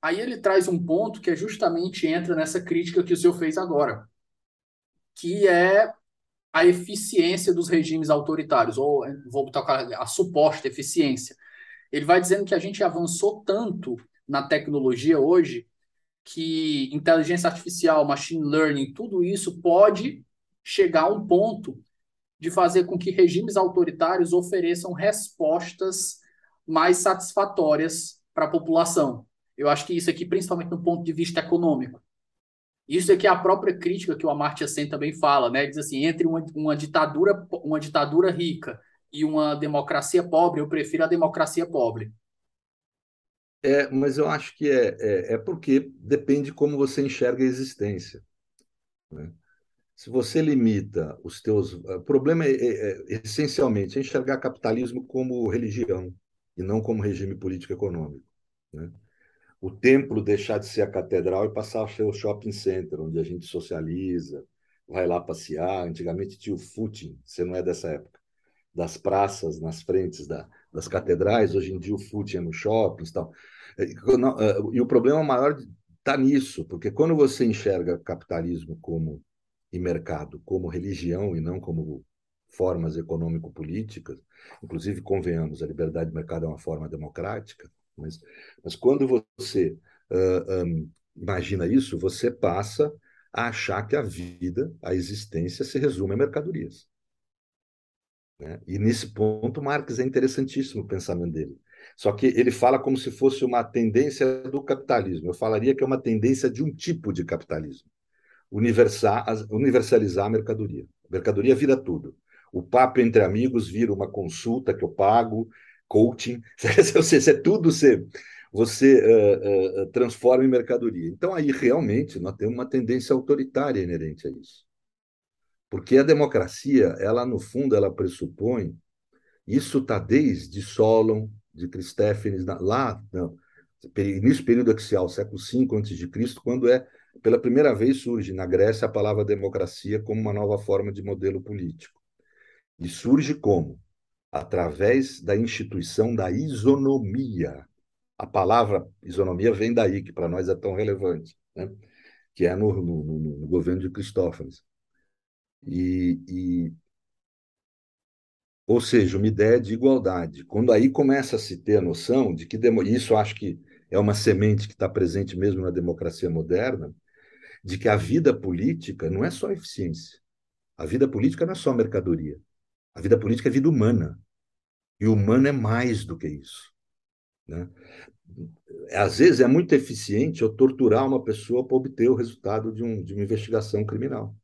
Aí ele traz um ponto que é justamente entra nessa crítica que o senhor fez agora que é a eficiência dos regimes autoritários, ou vou botar a suposta eficiência. Ele vai dizendo que a gente avançou tanto na tecnologia hoje que inteligência artificial, machine learning, tudo isso pode chegar a um ponto de fazer com que regimes autoritários ofereçam respostas mais satisfatórias para a população. Eu acho que isso aqui, principalmente no ponto de vista econômico. Isso é que a própria crítica que o Amartya Sen também fala, né? Diz assim, entre uma, uma ditadura uma ditadura rica e uma democracia pobre, eu prefiro a democracia pobre. É, mas eu acho que é, é, é porque depende como você enxerga a existência. Né? Se você limita os teus... O problema é, é, é essencialmente é enxergar capitalismo como religião e não como regime político-econômico. Né? O templo deixar de ser a catedral e passar a ser o shopping center, onde a gente socializa, vai lá passear. Antigamente tinha o footing, você não é dessa época, das praças nas frentes da, das catedrais, hoje em dia o footing é no shopping e tal. É, e o problema maior está nisso, porque quando você enxerga capitalismo como e mercado como religião e não como formas econômico-políticas, inclusive, convenhamos, a liberdade de mercado é uma forma democrática, mas, mas quando você uh, um, imagina isso, você passa a achar que a vida, a existência, se resume a mercadorias. Né? E nesse ponto, Marx é interessantíssimo o pensamento dele. Só que ele fala como se fosse uma tendência do capitalismo. Eu falaria que é uma tendência de um tipo de capitalismo. universalizar a mercadoria. A mercadoria vira tudo. O papo entre amigos vira uma consulta que eu pago, coaching, seja, é tudo você, você uh, uh, transforma em mercadoria. Então, aí realmente nós temos uma tendência autoritária inerente a isso. Porque a democracia, ela no fundo, ela pressupõe, isso está desde Solon, de Cristófanes, lá, não, início período axial, século V a.C., quando é pela primeira vez surge na Grécia a palavra democracia como uma nova forma de modelo político. E surge como? Através da instituição da isonomia. A palavra isonomia vem daí, que para nós é tão relevante, né? que é no, no, no governo de Cristófanes. E, e, ou seja, uma ideia de igualdade. Quando aí começa a se ter a noção de que isso acho que é uma semente que está presente mesmo na democracia moderna, de que a vida política não é só eficiência. A vida política não é só mercadoria. A vida política é vida humana. E humano é mais do que isso. Né? Às vezes é muito eficiente eu torturar uma pessoa para obter o resultado de, um, de uma investigação criminal.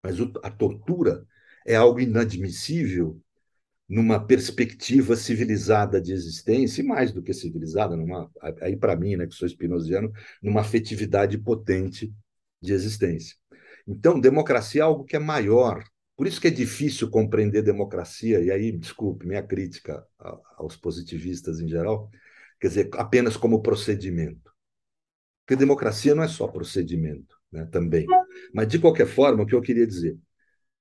Mas o, a tortura é algo inadmissível numa perspectiva civilizada de existência, e mais do que civilizada, numa, aí para mim, né, que sou espinosiano, numa afetividade potente de existência. Então, democracia é algo que é maior por isso que é difícil compreender democracia, e aí, desculpe, minha crítica aos positivistas em geral, quer dizer, apenas como procedimento. Porque democracia não é só procedimento, né, também. Mas, de qualquer forma, o que eu queria dizer,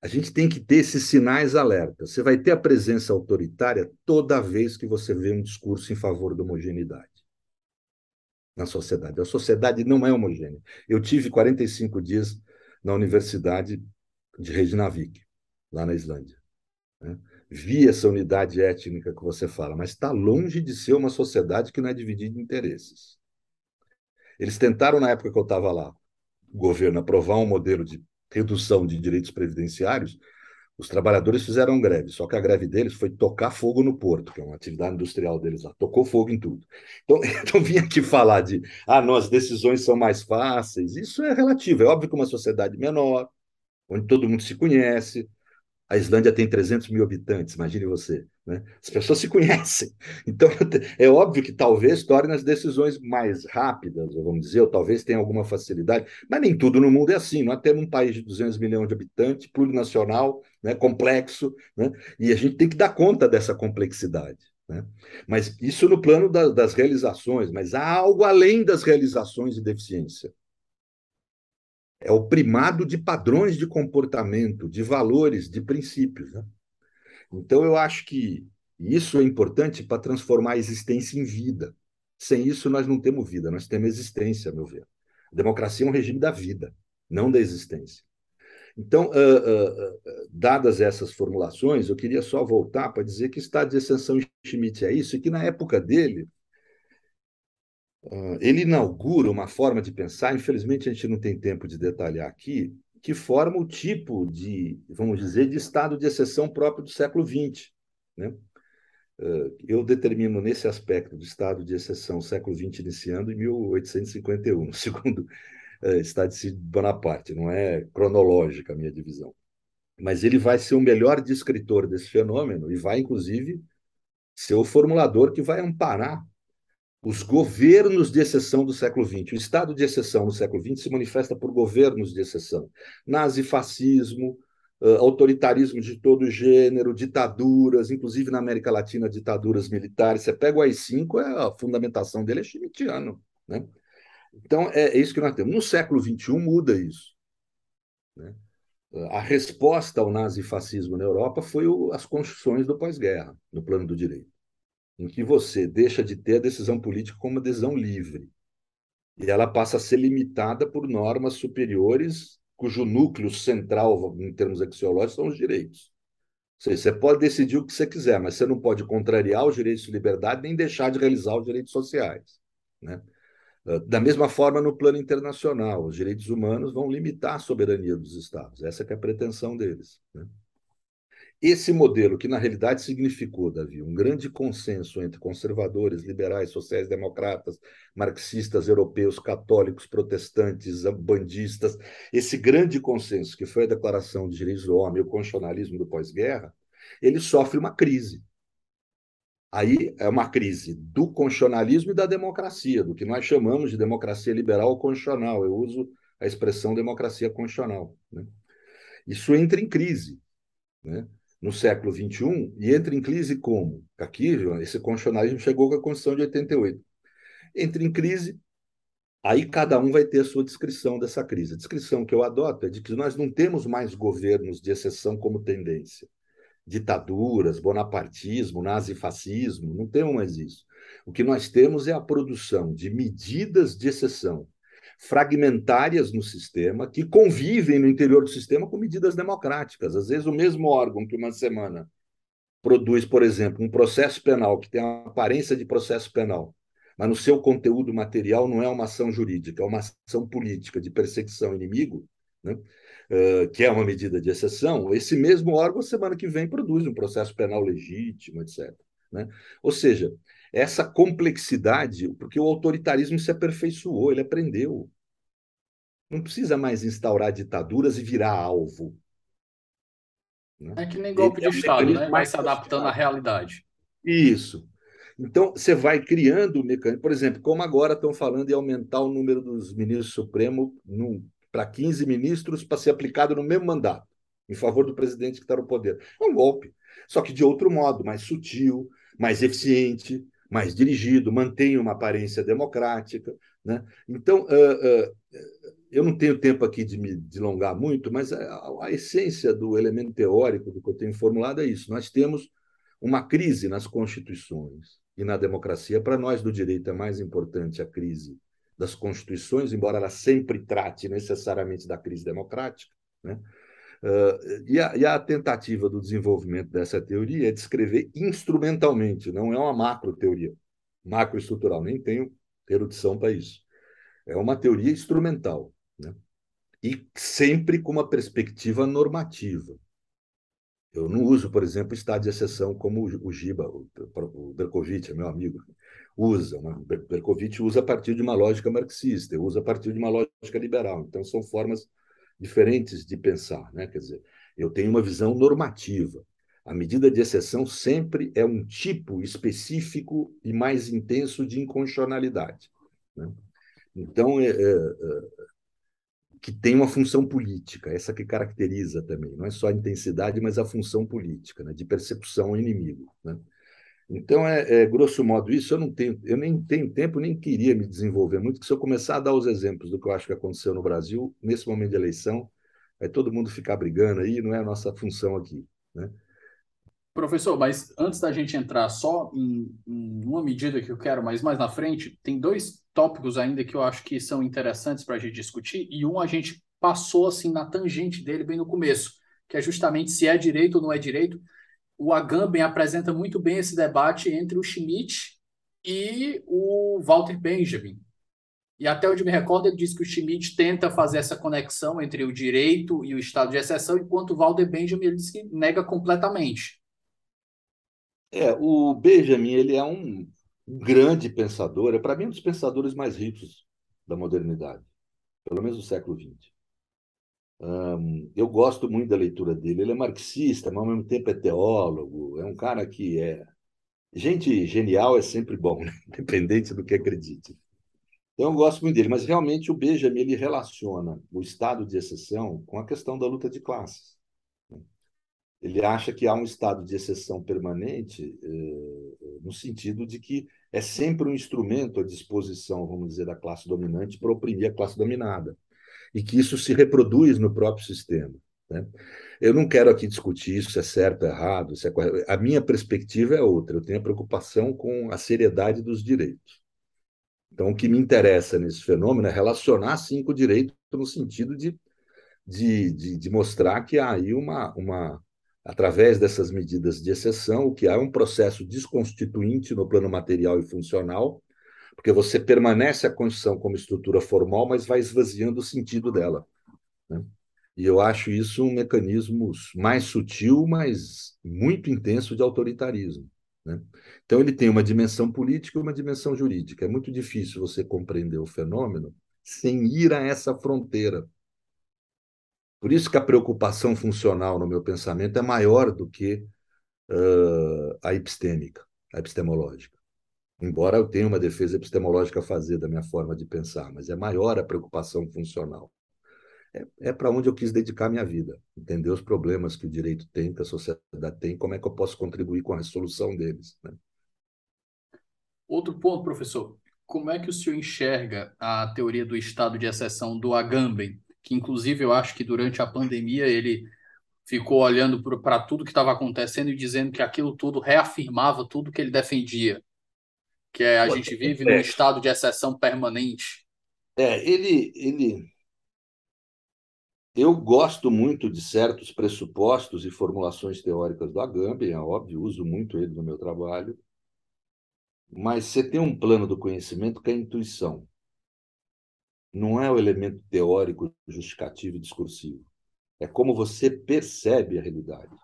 a gente tem que ter esses sinais alertas. Você vai ter a presença autoritária toda vez que você vê um discurso em favor da homogeneidade na sociedade. A sociedade não é homogênea. Eu tive 45 dias na Universidade de Reykjavik lá na Islândia. Né? Vi essa unidade étnica que você fala, mas está longe de ser uma sociedade que não é dividida em interesses. Eles tentaram, na época que eu estava lá, o governo aprovar um modelo de redução de direitos previdenciários, os trabalhadores fizeram greve, só que a greve deles foi tocar fogo no porto, que é uma atividade industrial deles lá, tocou fogo em tudo. Então, então vim aqui falar de, ah, não, as decisões são mais fáceis, isso é relativo, é óbvio que uma sociedade menor, onde todo mundo se conhece, a Islândia tem 300 mil habitantes, imagine você. Né? As pessoas se conhecem. Então, é óbvio que talvez torne as decisões mais rápidas, vamos dizer, ou talvez tenha alguma facilidade, mas nem tudo no mundo é assim. Nós temos um país de 200 milhões de habitantes, plurinacional, né, complexo, né, e a gente tem que dar conta dessa complexidade. Né? Mas isso no plano da, das realizações, mas há algo além das realizações de deficiência é o primado de padrões de comportamento, de valores, de princípios. Né? Então, eu acho que isso é importante para transformar a existência em vida. Sem isso, nós não temos vida, nós temos existência, a meu ver. A democracia é um regime da vida, não da existência. Então, uh, uh, uh, dadas essas formulações, eu queria só voltar para dizer que estado de exceção Schmidt é isso, e que na época dele, ele inaugura uma forma de pensar, infelizmente a gente não tem tempo de detalhar aqui, que forma o tipo de, vamos dizer, de estado de exceção próprio do século XX. Né? Ah, eu determino nesse aspecto do estado de exceção século XX iniciando em 1851, segundo eh, Stade Bonaparte, não é cronológica a minha divisão. Mas ele vai ser o melhor descritor desse fenômeno e vai, inclusive, ser o formulador que vai amparar os governos de exceção do século XX. O estado de exceção no século XX se manifesta por governos de exceção. Nazifascismo, autoritarismo de todo gênero, ditaduras, inclusive na América Latina, ditaduras militares. Você pega o AI-5, é, a fundamentação dele é schmittiano. Né? Então, é, é isso que nós temos. No século XXI, muda isso. Né? A resposta ao nazifascismo na Europa foi o, as construções do pós-guerra, no plano do direito em que você deixa de ter a decisão política como uma decisão livre. E ela passa a ser limitada por normas superiores, cujo núcleo central, em termos axiológicos, são os direitos. Seja, você pode decidir o que você quiser, mas você não pode contrariar os direitos de liberdade nem deixar de realizar os direitos sociais. Né? Ah, da mesma forma, no plano internacional, os direitos humanos vão limitar a soberania dos Estados. Essa é a pretensão deles. Né? Esse modelo, que na realidade significou, Davi, um grande consenso entre conservadores, liberais, sociais-democratas, marxistas, europeus, católicos, protestantes, bandistas, esse grande consenso, que foi a Declaração de Direitos do Homem o constitucionalismo do pós-guerra, ele sofre uma crise. Aí é uma crise do constitucionalismo e da democracia, do que nós chamamos de democracia liberal constitucional. Eu uso a expressão democracia constitucional. Né? Isso entra em crise. Né? No século XXI e entra em crise como? Aqui, esse constitucionalismo chegou com a Constituição de 88. Entra em crise, aí cada um vai ter a sua descrição dessa crise. A descrição que eu adoto é de que nós não temos mais governos de exceção como tendência. Ditaduras, bonapartismo, nazifascismo, não temos mais isso. O que nós temos é a produção de medidas de exceção fragmentárias no sistema, que convivem no interior do sistema com medidas democráticas. Às vezes, o mesmo órgão que uma semana produz, por exemplo, um processo penal que tem a aparência de processo penal, mas no seu conteúdo material não é uma ação jurídica, é uma ação política de perseguição inimigo, né? uh, que é uma medida de exceção, esse mesmo órgão, semana que vem, produz um processo penal legítimo, etc. Né? Ou seja, essa complexidade, porque o autoritarismo se aperfeiçoou, ele aprendeu. Não precisa mais instaurar ditaduras e virar alvo. Né? É que nem golpe ele de é Estado, né? Vai se adaptando à realidade. Isso. Então, você vai criando o mecanismo. Por exemplo, como agora estão falando em aumentar o número dos ministros Supremo para 15 ministros para ser aplicado no mesmo mandato, em favor do presidente que está no poder. É um golpe. Só que de outro modo, mais sutil, mais eficiente, mais dirigido, mantém uma aparência democrática. Né? Então, uh, uh, eu não tenho tempo aqui de me delongar muito, mas a, a, essência do elemento teórico do que eu tenho formulado é isso. Nós temos uma crise nas constituições e na democracia. Para nós do direito é mais importante a crise das constituições, embora ela sempre trate necessariamente da crise democrática. Né? Uh, e, a, e, a, tentativa do desenvolvimento dessa teoria é descrever instrumentalmente, não é uma macro teoria, macroestrutural, nem tenho erudição para isso. É uma teoria instrumental. Né? e sempre com uma perspectiva normativa. Eu não uso, por exemplo, estado de exceção como o Giba, o Berkovitch, é meu amigo, usa. O Berkovitch usa a partir de uma lógica marxista, usa a partir de uma lógica liberal. Então, são formas diferentes de pensar. Né? Quer dizer, eu tenho uma visão normativa. A medida de exceção sempre é um tipo específico e mais intenso de inconstitucionalidade. Né? Então, é, é, é, que tem uma função política, essa que caracteriza também, não é só a intensidade, mas a função política, né? de percepção ao inimigo. Né? Então, é, é, grosso modo isso, eu não tenho, eu nem tenho tempo, nem queria me desenvolver muito, que se eu começar a dar os exemplos do que eu acho que aconteceu no Brasil, nesse momento de eleição, vai todo mundo ficar brigando aí, não é a nossa função aqui. Né? Professor, mas antes da gente entrar só em, em, uma medida que eu quero, mas mais na frente, tem dois tópicos ainda que eu acho que são interessantes para a gente discutir, e um a gente passou assim na tangente dele bem no começo, que é justamente se é direito ou não é direito, o Agamben apresenta muito bem esse debate entre o Schmidt e o Walter Benjamin. E até onde me recordo, ele diz que o Schmidt tenta fazer essa conexão entre o direito e o estado de exceção, enquanto o Walter Benjamin ele diz que nega completamente. É, o Benjamin ele é um grande pensador, é para mim um dos pensadores mais ricos da modernidade, pelo menos do século XX. Eu gosto muito da leitura dele. Ele é marxista, mas ao mesmo tempo é teólogo. É um cara que é. Gente genial é sempre bom, né? independente do que acredite. Então, eu gosto muito dele, mas realmente o Benjamin ele relaciona o estado de exceção com a questão da luta de classes. Ele acha que há um estado de exceção permanente, eh, no sentido de que é sempre um instrumento à disposição, vamos dizer, da classe dominante para oprimir a classe dominada e que isso se reproduz no próprio sistema. Né? Eu não quero aqui discutir isso, se é certo errado, se é correto. A minha perspectiva é outra. Eu tenho a preocupação com a seriedade dos direitos. Então, o que me interessa nesse fenômeno é relacionar, sim, com o direito no sentido de, de, de, de mostrar que há aí uma, uma, através dessas medidas de exceção, que há é um processo desconstituinte no plano material e funcional, porque você permanece a Constituição como estrutura formal, mas vai esvaziando o sentido dela. Né? E eu acho isso um mecanismo mais sutil, mas muito intenso de autoritarismo. Né? Então, ele tem uma dimensão política e uma dimensão jurídica. É muito difícil você compreender o fenômeno sem ir a essa fronteira. Por isso que a preocupação funcional, no meu pensamento, é maior do que uh, a epistêmica, a epistemológica embora eu tenha uma defesa epistemológica a fazer da minha forma de pensar, mas é maior a preocupação funcional. É, é para onde eu quis dedicar minha vida, entender os problemas que o direito tem, que a sociedade tem, como é que eu posso contribuir com a resolução deles. Né? Outro ponto, professor, como é que o senhor enxerga a teoria do estado de exceção do Agamben, que inclusive eu acho que durante a pandemia ele ficou olhando para tudo que estava acontecendo e dizendo que aquilo tudo reafirmava tudo que ele defendia que é a gente vive é. num estado de exceção permanente. É, ele, ele. Eu gosto muito de certos pressupostos e formulações teóricas do Agamben, é óbvio, uso muito ele no meu trabalho. Mas você tem um plano do conhecimento que é a intuição. Não é o elemento teórico, justificativo e discursivo. É como você percebe a realidade.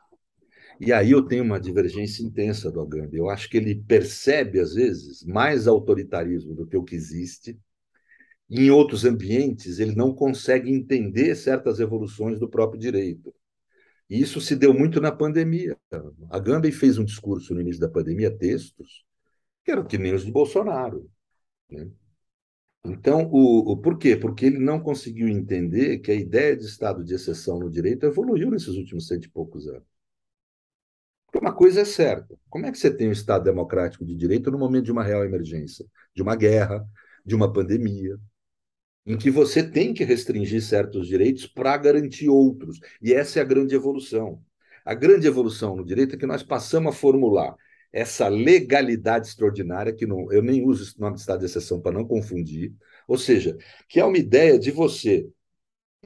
E aí eu tenho uma divergência intensa do Agamben. Eu acho que ele percebe, às vezes, mais autoritarismo do que o que existe. em outros ambientes, ele não consegue entender certas evoluções do próprio direito. E isso se deu muito na pandemia. A Agamben fez um discurso no início da pandemia, textos, que eram que nem os de Bolsonaro. Né? Então, o, o, por quê? Porque ele não conseguiu entender que a ideia de estado de exceção no direito evoluiu nesses últimos cento e poucos anos. Porque uma coisa é certa: como é que você tem um Estado democrático de direito no momento de uma real emergência, de uma guerra, de uma pandemia, em que você tem que restringir certos direitos para garantir outros? E essa é a grande evolução. A grande evolução no direito é que nós passamos a formular essa legalidade extraordinária, que não, eu nem uso esse nome de estado de exceção para não confundir, ou seja, que é uma ideia de você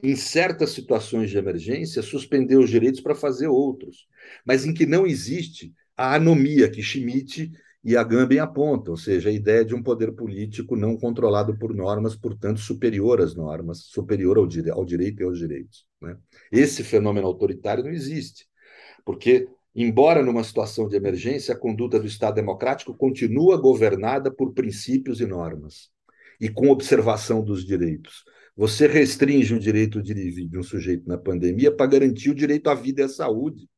em certas situações de emergência, suspender os direitos para fazer outros, mas em que não existe a anomia que Schmitt e a Gambem aponta, ou seja, a ideia de um poder político não controlado por normas, portanto, superior às normas, superior ao, dire ao direito e aos direitos. Né? Esse fenômeno autoritário não existe, porque, embora numa situação de emergência, a conduta do Estado democrático continua governada por princípios e normas, e com observação dos direitos. Você restringe o direito de, de um sujeito na pandemia para garantir o direito à vida e à saúde,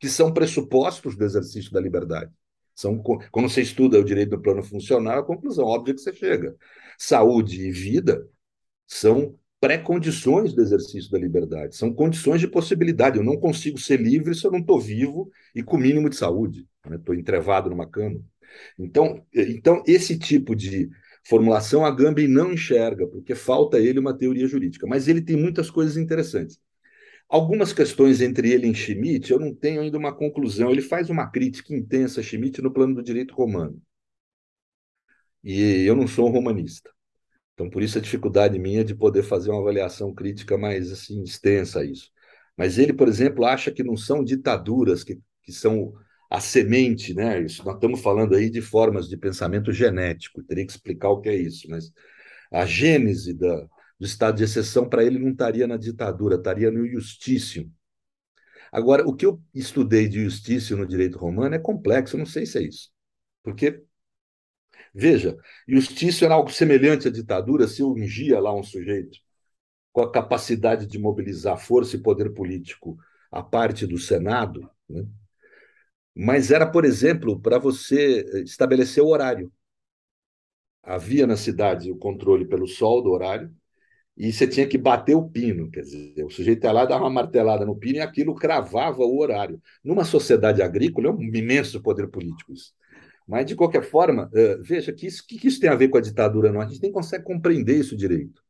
que são pressupostos do exercício da liberdade. São, quando você estuda o direito do plano funcional, a conclusão óbvia que você chega. Saúde e vida são pré-condições do exercício da liberdade, são condições de possibilidade. Eu não consigo ser livre se eu não estou vivo e com mínimo de saúde. Estou né? entrevado numa cama. Então, então, esse tipo de formulação a Gambin não enxerga, porque falta ele uma teoria jurídica. Mas ele tem muitas coisas interessantes. Algumas questões entre ele e Schmitt, eu não tenho ainda uma conclusão. Ele faz uma crítica intensa a Schmitt no plano do direito romano. E eu não sou um romanista. Então, por isso a dificuldade minha de poder fazer uma avaliação crítica mais assim extensa a isso. Mas ele, por exemplo, acha que não são ditaduras que, que são a semente, né? Isso, nós estamos falando aí de formas de pensamento genético, teria que explicar o que é isso, mas a gênese da, do estado de exceção para ele não estaria na ditadura, estaria no justício. Agora, o que eu estudei de justício no direito romano é complexo, eu não sei se é isso. Porque, veja, justício era algo semelhante à ditadura se ungia lá um sujeito com a capacidade de mobilizar força e poder político a parte do Senado, né? Mas era, por exemplo, para você estabelecer o horário. Havia na cidade o controle pelo sol do horário, e você tinha que bater o pino, quer dizer, o sujeito ia lá, dava uma martelada no pino e aquilo cravava o horário. Numa sociedade agrícola, é um imenso poder político isso. Mas, de qualquer forma, uh, veja que isso, que, isso tem a ver com a ditadura, não? A gente nem consegue compreender isso direito.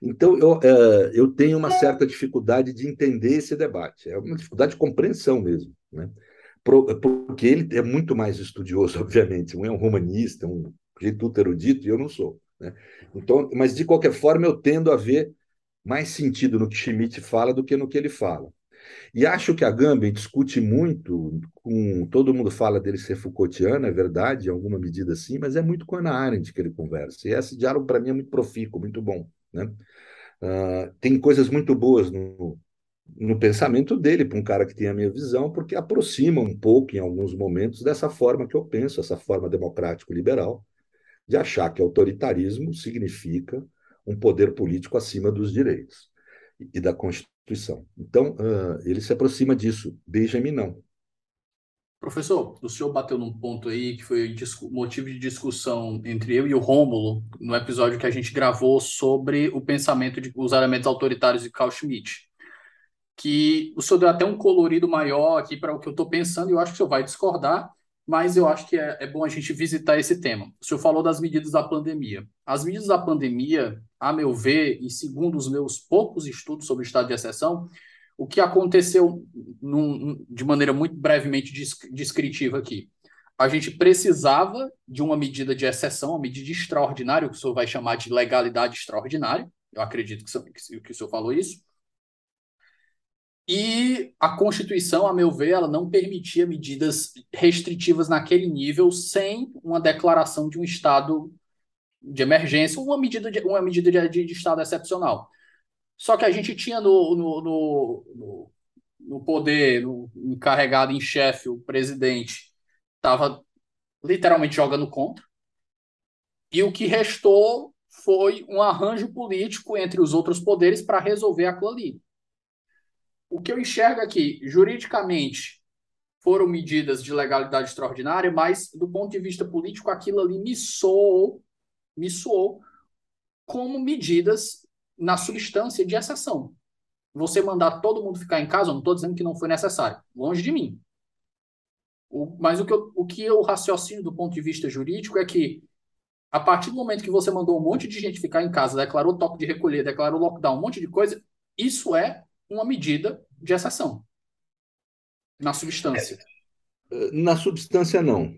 Então, eu, uh, eu tenho uma certa dificuldade de entender esse debate. É uma dificuldade de compreensão mesmo. Né? Porque ele é muito mais estudioso, obviamente. Um é um romanista, um jeito erudito, e eu não sou. Né? Então, mas de qualquer forma, eu tendo a ver mais sentido no que Schmidt fala do que no que ele fala. E acho que a Gambin discute muito com. Todo mundo fala dele ser Foucaultiano, é verdade, em alguma medida sim, mas é muito com Ana Arendt que ele conversa. E esse diálogo, para mim, é muito profícuo, muito bom. Né? Uh, tem coisas muito boas no, no pensamento dele, para um cara que tem a minha visão, porque aproxima um pouco, em alguns momentos, dessa forma que eu penso, essa forma democrático-liberal, de achar que autoritarismo significa um poder político acima dos direitos e da Constituição. Então, uh, ele se aproxima disso. Benjamin não. Professor, o senhor bateu num ponto aí que foi motivo de discussão entre eu e o Rômulo no episódio que a gente gravou sobre o pensamento de os elementos autoritários de Carl Schmitt. Que o senhor deu até um colorido maior aqui para o que eu estou pensando, e eu acho que o senhor vai discordar, mas eu acho que é, é, bom a gente visitar esse tema. O senhor falou das medidas da pandemia. As medidas da pandemia, a meu ver, e segundo os meus poucos estudos sobre o estado de exceção, o que aconteceu num, de maneira muito brevemente descritiva aqui. A gente precisava de uma medida de exceção, uma medida extraordinária, o que o senhor vai chamar de legalidade extraordinária. Eu acredito que, que o senhor falou isso. E a Constituição, a meu ver, ela não permitia medidas restritivas naquele nível sem uma declaração de um estado de emergência, uma medida de, uma medida de, de estado excepcional. Só que a gente tinha no, no, no, no poder, no encarregado em chefe, o presidente, estava literalmente jogando contra. E o que restou foi um arranjo político entre os outros poderes para resolver aquilo ali o que eu enxergo aqui, juridicamente, foram medidas de legalidade extraordinária, mas do ponto de vista político, aquilo ali me soou, me soou como medidas na substância de exceção. Você mandar todo mundo ficar em casa, eu não estou dizendo que não foi necessário, longe de mim. O, mas o que, eu, o que eu raciocino do ponto de vista jurídico é que, a partir do momento que você mandou um monte de gente ficar em casa, declarou toque de recolher, declarou lockdown, um monte de coisa, isso é uma medida de exceção na substância. É, na substância, não.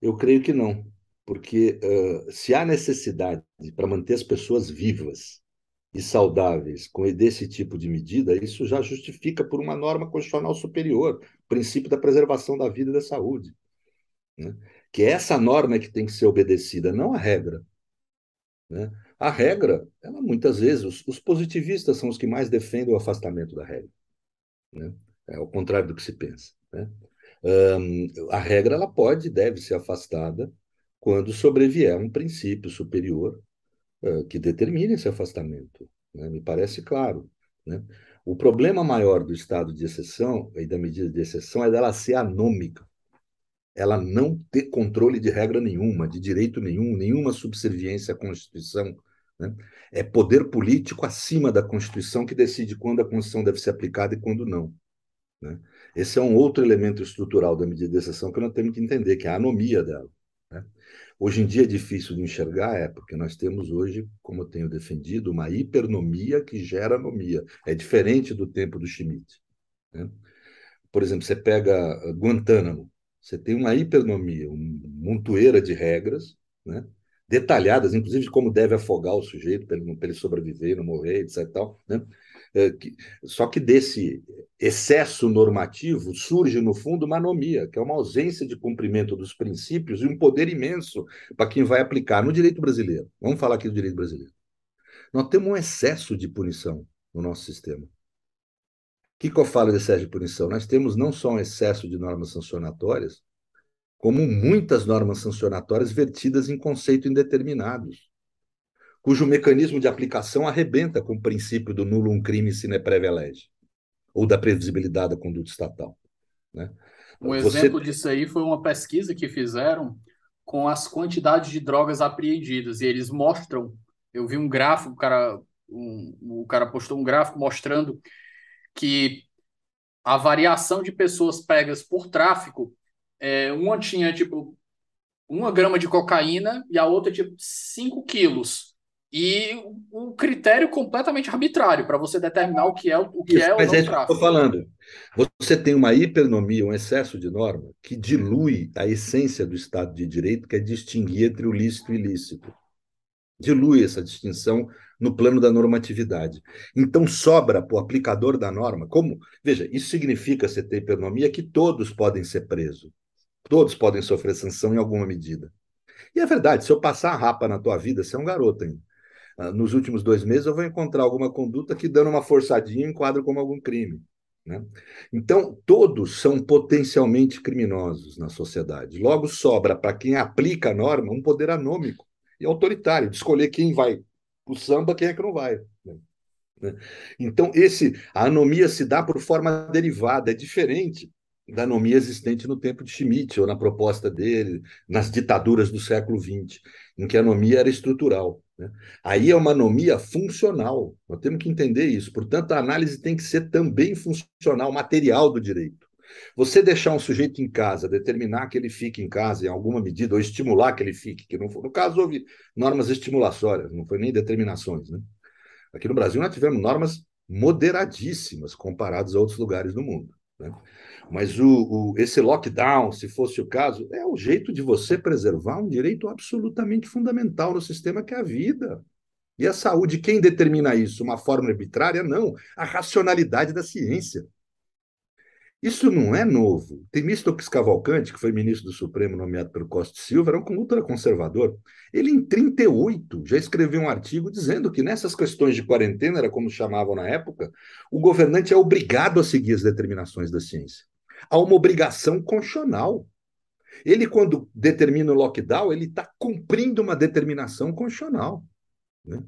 Eu creio que não. Porque uh, se há necessidade para manter as pessoas vivas e saudáveis com desse tipo de medida, isso já justifica por uma norma constitucional superior, princípio da preservação da vida e da saúde. Né? Que essa norma é que tem que ser obedecida, não a regra. Né? A regra, ela muitas vezes, os, os, positivistas são os que mais defendem o afastamento da regra. Né? É ao contrário do que se pensa. Né? Um, a regra ela pode e deve ser afastada quando sobrevier um princípio superior uh, que determine esse afastamento. Né? Me parece claro. Né? O problema maior do estado de exceção e da medida de exceção é dela ser anômica. Ela não ter controle de regra nenhuma, de direito nenhum, nenhuma subserviência à Constituição. Né? É poder político acima da Constituição que decide quando a Constituição deve ser aplicada e quando não. Né? Esse é um outro elemento estrutural da medida de exceção que nós temos que entender, que é a anomia dela. Né? Hoje em dia é difícil de enxergar, é porque nós temos hoje, como eu tenho defendido, uma hipernomia que gera anomia. É diferente do tempo do Schmidt. Né? Por exemplo, você pega Guantánamo, você tem uma hipernomia, uma montoeira de regras, né? Detalhadas, inclusive de como deve afogar o sujeito para ele, sobreviver, não morrer, etc. Tal, né? É, que, só que desse excesso normativo surge, no fundo, uma anomia, que é uma ausência de cumprimento dos princípios e um poder imenso para quem vai aplicar no direito brasileiro. Vamos falar aqui do direito brasileiro. Nós temos um excesso de punição no nosso sistema. O que, que eu falo de excesso de punição? Nós temos não só um excesso de normas sancionatórias, como muitas normas sancionatórias vertidas em conceito indeterminados cujo mecanismo de aplicação arrebenta com o princípio do nulo um crime sine previa lege, ou da previsibilidade da conduta estatal. Né? Um Você... exemplo disso aí foi uma pesquisa que fizeram com as quantidades de drogas apreendidas, e eles mostram, eu vi um gráfico, o cara, um, o cara postou um gráfico mostrando que a variação de pessoas pegas por tráfico, é, uma tinha tipo uma grama de cocaína e a outra tipo 5 quilos e um critério completamente arbitrário para você determinar o que é o que Isso, é o mas é tráfico. Estou falando. Você tem uma hipernomia, um excesso de norma que dilui a essência do Estado de Direito, que é distinguir entre o lícito e ilícito. Dilui essa distinção no plano da normatividade. Então sobra para o aplicador da norma, como veja, isso significa você ter hipernomia que todos podem ser presos, todos podem sofrer sanção em alguma medida. E é verdade, se eu passar a rapa na tua vida, você é um garoto ainda. Ah, nos últimos dois meses eu vou encontrar alguma conduta que, dando uma forçadinha, enquadra como algum crime. Né? Então, todos são potencialmente criminosos na sociedade. Logo, sobra para quem aplica a norma um poder anômico e autoritário, de escolher quem vai o samba, quem é que não vai. Né? Então, esse, a anomia se dá por forma derivada, é diferente da anomia existente no tempo de Schmitt, ou na proposta dele, nas ditaduras do século XX, em que a anomia era estrutural. Né? Aí é uma anomia funcional, nós temos que entender isso. Portanto, a análise tem que ser também funcional, material do direito. Você deixar um sujeito em casa, determinar que ele fique em casa em alguma medida, ou estimular que ele fique, que não for. No caso, houve normas estimulatórias, não foi nem determinações. Né? Aqui no Brasil, nós tivemos normas moderadíssimas comparadas a outros lugares do mundo. Né? Mas o, o, esse lockdown, se fosse o caso, é o jeito de você preservar um direito absolutamente fundamental no sistema que é a vida. E a saúde, quem determina isso? Uma forma arbitrária? Não. A racionalidade da ciência. Isso não é novo. Temístocles Cavalcante, que foi ministro do Supremo nomeado pelo Costa Silva, era um ultraconservador. Ele, em 38, já escreveu um artigo dizendo que nessas questões de quarentena, era como chamavam na época, o governante é obrigado a seguir as determinações da ciência. Há uma obrigação constitucional. Ele, quando determina o lockdown, ele está cumprindo uma determinação constitucional. Né?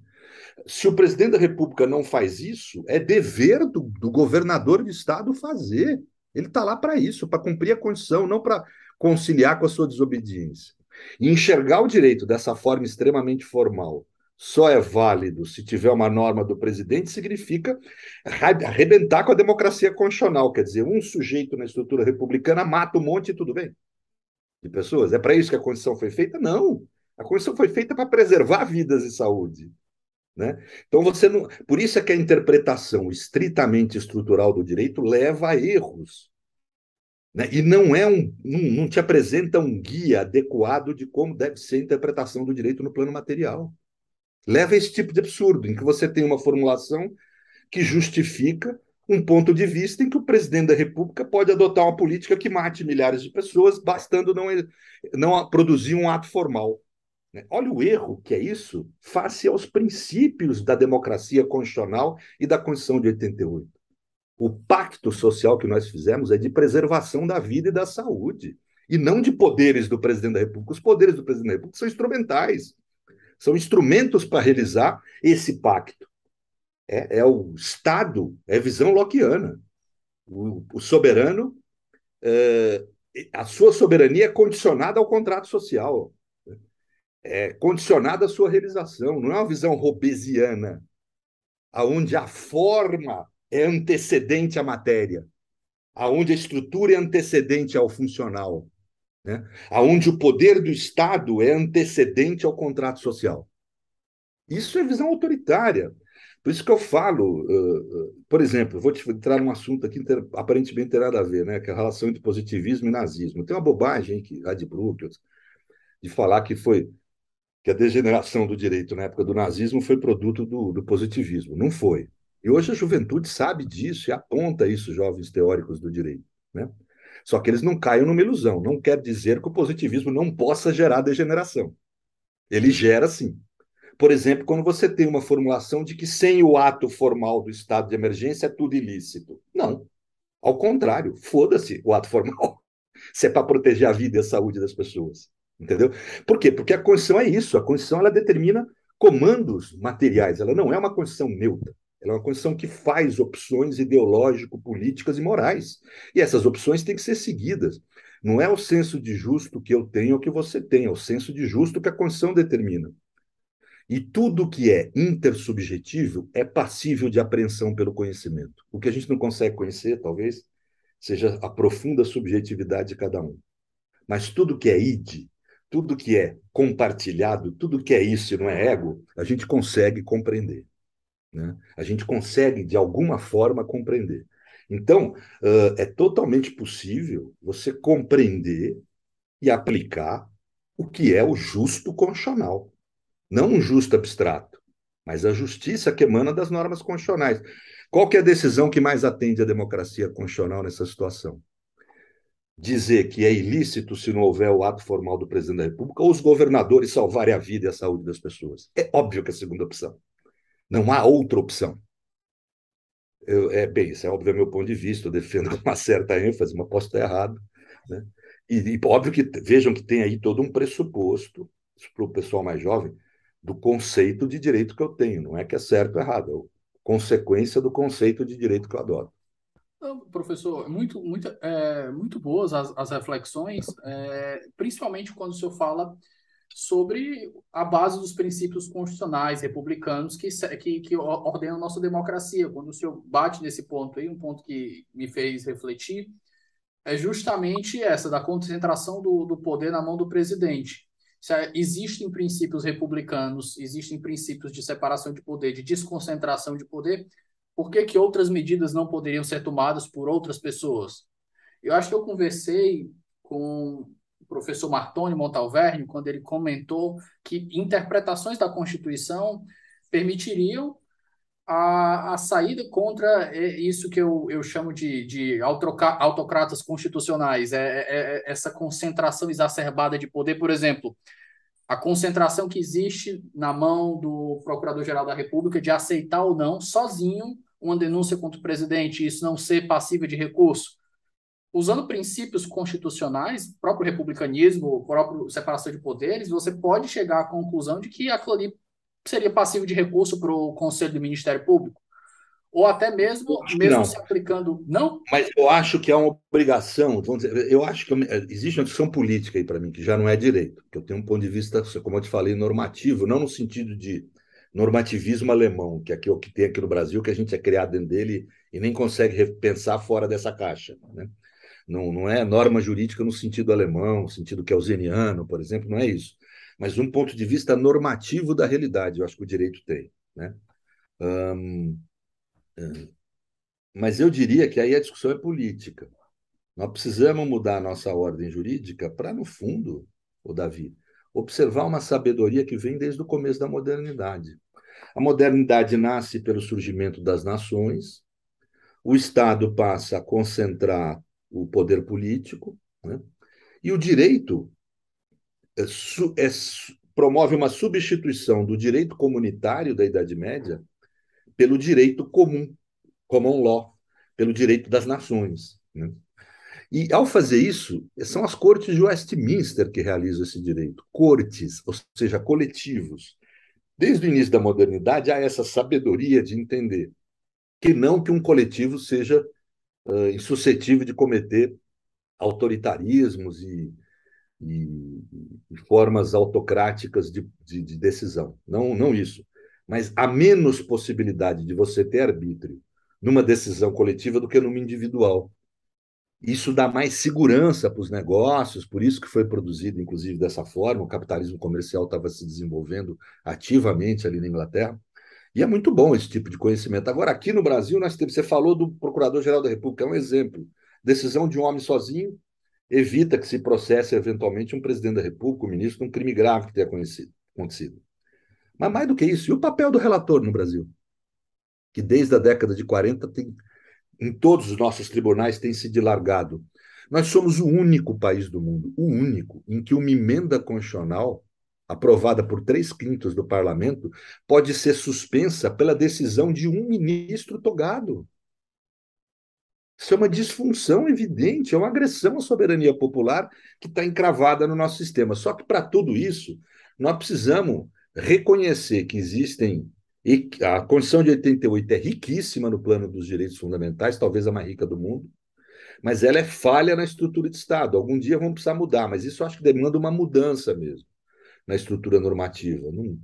Se o presidente da República não faz isso, é dever do, do governador de Estado fazer. Ele está lá para isso, para cumprir a condição, não para conciliar com a sua desobediência. E enxergar o direito dessa forma extremamente formal só é válido se tiver uma norma do presidente, significa arrebentar com a democracia constitucional. Quer dizer, um sujeito na estrutura republicana mata um monte e tudo bem. De pessoas. É para isso que a Constituição foi feita? Não. A Constituição foi feita para preservar vidas e saúde. Né? Então você não. Por isso é que a interpretação estritamente estrutural do direito leva a erros. Né? E não é um. Não, não te apresenta um guia adequado de como deve ser a interpretação do direito no plano material. Leva a esse tipo de absurdo, em que você tem uma formulação que justifica um ponto de vista em que o presidente da República pode adotar uma política que mate milhares de pessoas, bastando não, não produzir um ato formal. Né? Olha o erro que é isso face aos princípios da democracia constitucional e da Constituição de 88. O pacto social que nós fizemos é de preservação da vida e da saúde, e não de poderes do presidente da República. Os poderes do presidente da República são instrumentais, são instrumentos para realizar esse pacto. É, é o Estado, é visão lockeana. O, o soberano, é, a sua soberania é condicionada ao contrato social, é condicionada à sua realização, não é uma visão robesiana, aonde a forma é antecedente à matéria, aonde a estrutura é antecedente ao funcional, né? aonde o poder do Estado é antecedente ao contrato social. Isso é visão autoritária. Por isso que eu falo, uh, uh, por exemplo, vou te entrar num assunto aqui que aparentemente tem nada a ver, né? Que é a relação entre positivismo e nazismo. Tem uma bobagem que lá de Brookings de falar que foi que a degeneração do direito na época do nazismo foi produto do, do positivismo. Não foi. E hoje a juventude sabe disso e aponta isso, jovens teóricos do direito, né? Só que eles não caem numa ilusão. Não quer dizer que o positivismo não possa gerar degeneração. Ele gera sim. Por exemplo, quando você tem uma formulação de que sem o ato formal do estado de emergência é tudo ilícito. Não. Ao contrário, foda-se o ato formal. Se é para proteger a vida e a saúde das pessoas. Entendeu? Por quê? Porque a Constituição é isso. A Constituição ela determina comandos materiais. Ela não é uma Constituição neutra. Ela é uma Constituição que faz opções ideológico-políticas e morais. E essas opções têm que ser seguidas. Não é o senso de justo que eu tenho ou que você tem, é o senso de justo que a Constituição determina. E tudo que é intersubjetivo é passível de apreensão pelo conhecimento. O que a gente não consegue conhecer, talvez, seja a profunda subjetividade de cada um. Mas tudo que é id, tudo que é compartilhado, tudo que é isso e não é ego, a gente consegue compreender. Né? A gente consegue, de alguma forma, compreender. Então, uh, é totalmente possível você compreender e aplicar o que é o justo constitucional. Não um justo abstrato, mas a justiça que emana das normas constitucionais. Qual é a decisão que mais atende à democracia constitucional nessa situação? Dizer que é ilícito se não houver o ato formal do presidente da República ou os governadores salvarem a vida e a saúde das pessoas. É óbvio que é a segunda opção. Não há outra opção. Eu, é bem, isso é óbvio é meu ponto de vista, eu defendo com uma certa ênfase, mas posso estar errado. Né? E, e óbvio que vejam que tem aí todo um pressuposto para o pessoal mais jovem do conceito de direito que eu tenho. Não é que é certo ou errado, é consequência do conceito de direito que eu adoro. professor, muito, muito, é, muito boas as, as reflexões, é, principalmente quando o senhor fala sobre a base dos princípios constitucionais republicanos que, que, que ordenam a nossa democracia. Quando o senhor bate nesse ponto aí, um ponto que me fez refletir, é justamente essa, da concentração do, do poder na mão do presidente se existem princípios republicanos, existem princípios de separação de poder, de desconcentração de poder, por que, que outras medidas não poderiam ser tomadas por outras pessoas? Eu acho que eu conversei com professor Martoni Montalverne quando ele comentou que interpretações da Constituição permitiriam a, a saída contra isso que eu, eu chamo de, de autocratas constitucionais, é, é, é, essa concentração exacerbada de poder, por exemplo, a concentração que existe na mão do Procurador-Geral da República de aceitar ou não, sozinho, uma denúncia contra o presidente isso não ser passível de recurso. Usando princípios constitucionais, próprio republicanismo, próprio separação de poderes, você pode chegar à conclusão de que aquilo ali seria passivo de recurso para o Conselho do Ministério Público? Ou até mesmo, mesmo não. se aplicando. Não? Mas eu acho que é uma obrigação. Vamos dizer, eu acho que existe uma discussão política aí para mim, que já não é direito, que eu tenho um ponto de vista, como eu te falei, normativo, não no sentido de normativismo alemão, que é o que tem aqui no Brasil, que a gente é criado dentro dele e nem consegue pensar fora dessa caixa. Né? Não, não é norma jurídica no sentido alemão, no sentido kelseniano, por exemplo, não é isso mas um ponto de vista normativo da realidade, eu acho que o direito tem. Né? Um, mas eu diria que aí a discussão é política. Nós precisamos mudar a nossa ordem jurídica para, no fundo, o Davi, observar uma sabedoria que vem desde o começo da modernidade. A modernidade nasce pelo surgimento das nações, o Estado passa a concentrar o poder político, né? e o direito é, é, promove uma substituição do direito comunitário da Idade Média pelo direito comum, common law, pelo direito das nações. Né? E, ao fazer isso, são as cortes de Westminster que realizam esse direito. Cortes, ou seja, coletivos. Desde o início da modernidade, há essa sabedoria de entender que não que um coletivo seja uh, insuscetível de cometer autoritarismos e, e, e formas autocráticas de, de, de, decisão. Não, não isso. Mas há menos possibilidade de você ter arbítrio numa decisão coletiva do que numa individual. Isso dá mais segurança para os negócios, por isso que foi produzido, inclusive, dessa forma. O capitalismo comercial estava se desenvolvendo ativamente ali na Inglaterra. E é muito bom esse tipo de conhecimento. Agora, aqui no Brasil, nós temos, você falou do Procurador-Geral da República, é um exemplo. Decisão de um homem sozinho evita que se processe eventualmente um presidente da República, um ministro, um crime grave que tenha acontecido. Mas mais do que isso, e o papel do relator no Brasil? Que desde a década de 40 tem em todos os nossos tribunais tem se dilargado. Nós somos o único país do mundo, o único, em que uma emenda constitucional, aprovada por três quintos do parlamento, pode ser suspensa pela decisão de um ministro togado. Isso é uma disfunção evidente, é uma agressão à soberania popular que está encravada no nosso sistema. Só que, para tudo isso, nós precisamos reconhecer que existem e a Constituição de 88 é riquíssima no plano dos direitos fundamentais, talvez a mais rica do mundo, mas ela é falha na estrutura de Estado. Algum dia vamos precisar mudar, mas isso acho que demanda uma mudança mesmo na estrutura normativa. Não,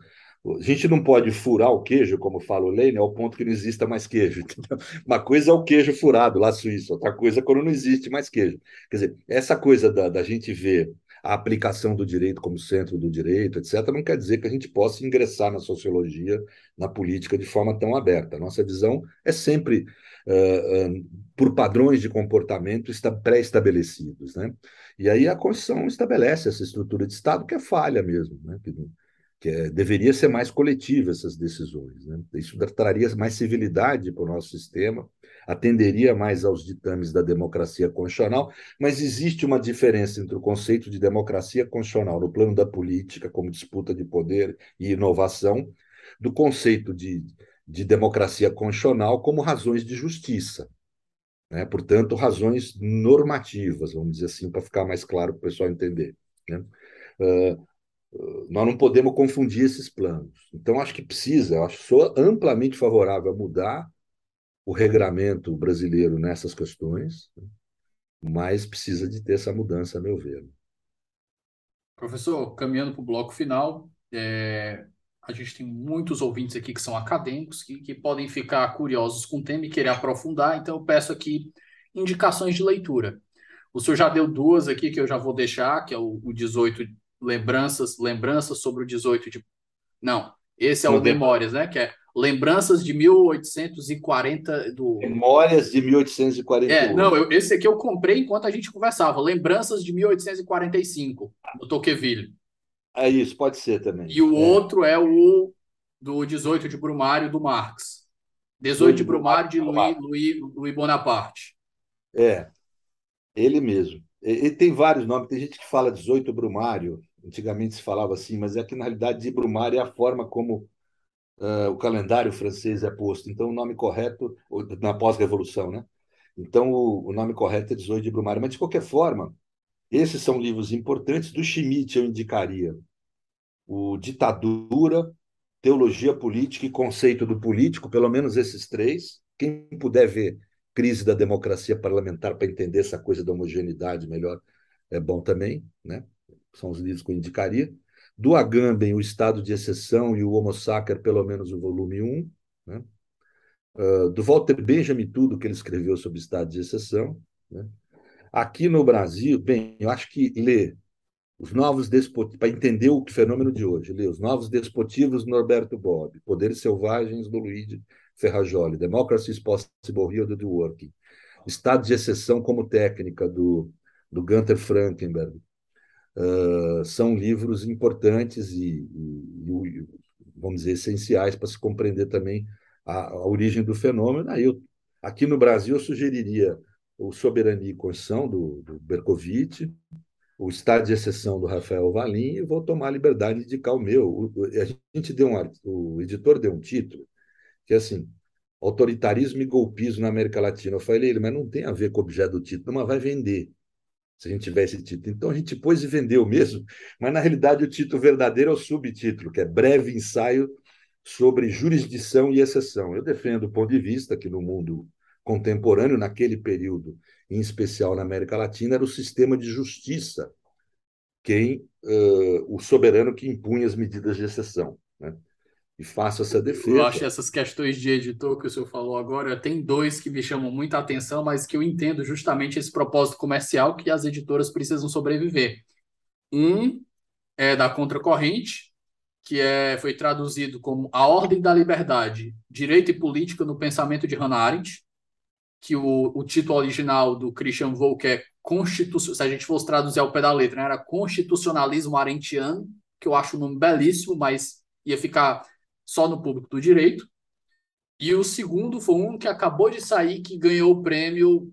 a gente não pode furar o queijo, como fala o Lênin, ao ponto que não exista mais queijo. Uma coisa é o queijo furado lá suíço, outra coisa é quando não existe mais queijo. Quer dizer, essa coisa da, da gente ver a aplicação do direito como centro do direito, etc., não quer dizer que a gente possa ingressar na sociologia, na política, de forma tão aberta. Nossa visão é sempre por padrões de comportamento pré-estabelecidos. Né? E aí a Constituição estabelece essa estrutura de Estado que é falha mesmo, né? que, que é, deveria ser mais coletiva essas decisões. Né? Isso traria mais civilidade para o nosso sistema, atenderia mais aos ditames da democracia constitucional, mas existe uma diferença entre o conceito de democracia constitucional no plano da política, como disputa de poder e inovação, do conceito de, de democracia constitucional como razões de justiça. Né? Portanto, razões normativas, vamos dizer assim, para ficar mais claro para o pessoal entender. Né? Uh, nós não podemos confundir esses planos. Então, acho que precisa, acho, sou amplamente favorável a mudar o regramento brasileiro nessas questões, mas precisa de ter essa mudança, a meu ver. Professor, caminhando para o bloco final, é, a gente tem muitos ouvintes aqui que são acadêmicos, que, que podem ficar curiosos com o tema e querer aprofundar, então eu peço aqui indicações de leitura. O senhor já deu duas aqui que eu já vou deixar, que é o, o 18 lembranças, lembranças sobre o 18 de Não, esse é o Memórias, né, que é Lembranças de 1840 do. Memórias de 1841. É, não, eu, esse aqui eu comprei enquanto a gente conversava. Lembranças de 1845, do Tocqueville. É isso, pode ser também. E o é. outro é o do 18 de Brumário, do Marx. 18 de Brumário, de Louis, Louis, Louis Bonaparte. É, ele mesmo. Ele tem vários nomes. Tem gente que fala 18 Brumário. Antigamente se falava assim, mas é que na realidade de Brumário é a forma como uh, o calendário francês é posto. Então, o nome correto, na pós-revolução, né? Então, o, o, nome correto é 18 de Brumário. Mas, de qualquer forma, esses são livros importantes. Do Schmidt, eu indicaria o Ditadura, Teologia Política e Conceito do Político, pelo menos esses três. Quem puder ver Crise da Democracia Parlamentar para entender essa coisa da homogeneidade melhor, é bom também, né? São os livros que eu indicaria do Agamben, o Estado de Exceção, e o Homo Sacer, pelo menos o volume 1, né? Uh, do Walter Benjamin, tudo que ele escreveu sobre Estado de Exceção. Né? Aqui no Brasil, bem, eu acho que ler os novos despotivos, para entender o fenômeno de hoje, ler os novos despotivos Norberto Bob, Poderes Selvagens do Luigi Ferrajoli, Democracy is Possible Here do Working, Estado de Exceção como Técnica do, do Gunther Frankenberg, uh, são livros importantes e, e, e, vamos dizer, essenciais para se compreender também a, a, origem do fenômeno. Aí eu, Aqui no Brasil, eu sugeriria o Soberania e Constituição, do, do Berkovitch, o Estado de Exceção do Rafael Valim, e vou tomar a liberdade de indicar o meu. O, a gente deu um, o editor deu um título que é assim, autoritarismo e golpismo na América Latina. Eu falei, ele, mas não tem a ver com o objeto do título, mas vai vender se a gente tivesse título. Então a gente pôs e vendeu mesmo, mas na realidade o título verdadeiro é o subtítulo, que é Breve Ensaio sobre Jurisdição e Exceção. Eu defendo o ponto de vista que no mundo contemporâneo, naquele período, em especial na América Latina, era o sistema de justiça quem uh, o soberano que impunha as medidas de exceção. Né? E faço essa defesa. Eu acho essas questões de editor que o senhor falou agora, tem dois que me chamam muita atenção, mas que eu entendo justamente esse propósito comercial que as editoras precisam sobreviver. Um é da Contracorrente, que é, foi traduzido como A Ordem da Liberdade, Direito e Política no Pensamento de Hannah Arendt, que o, o título original do Christian Volk é Constitucional, se a gente fosse traduzir ao pé da letra, né, era Constitucionalismo Arendtiano, que eu acho um nome belíssimo, mas ia ficar só no público do direito. E o segundo foi um que acabou de sair, que ganhou o prêmio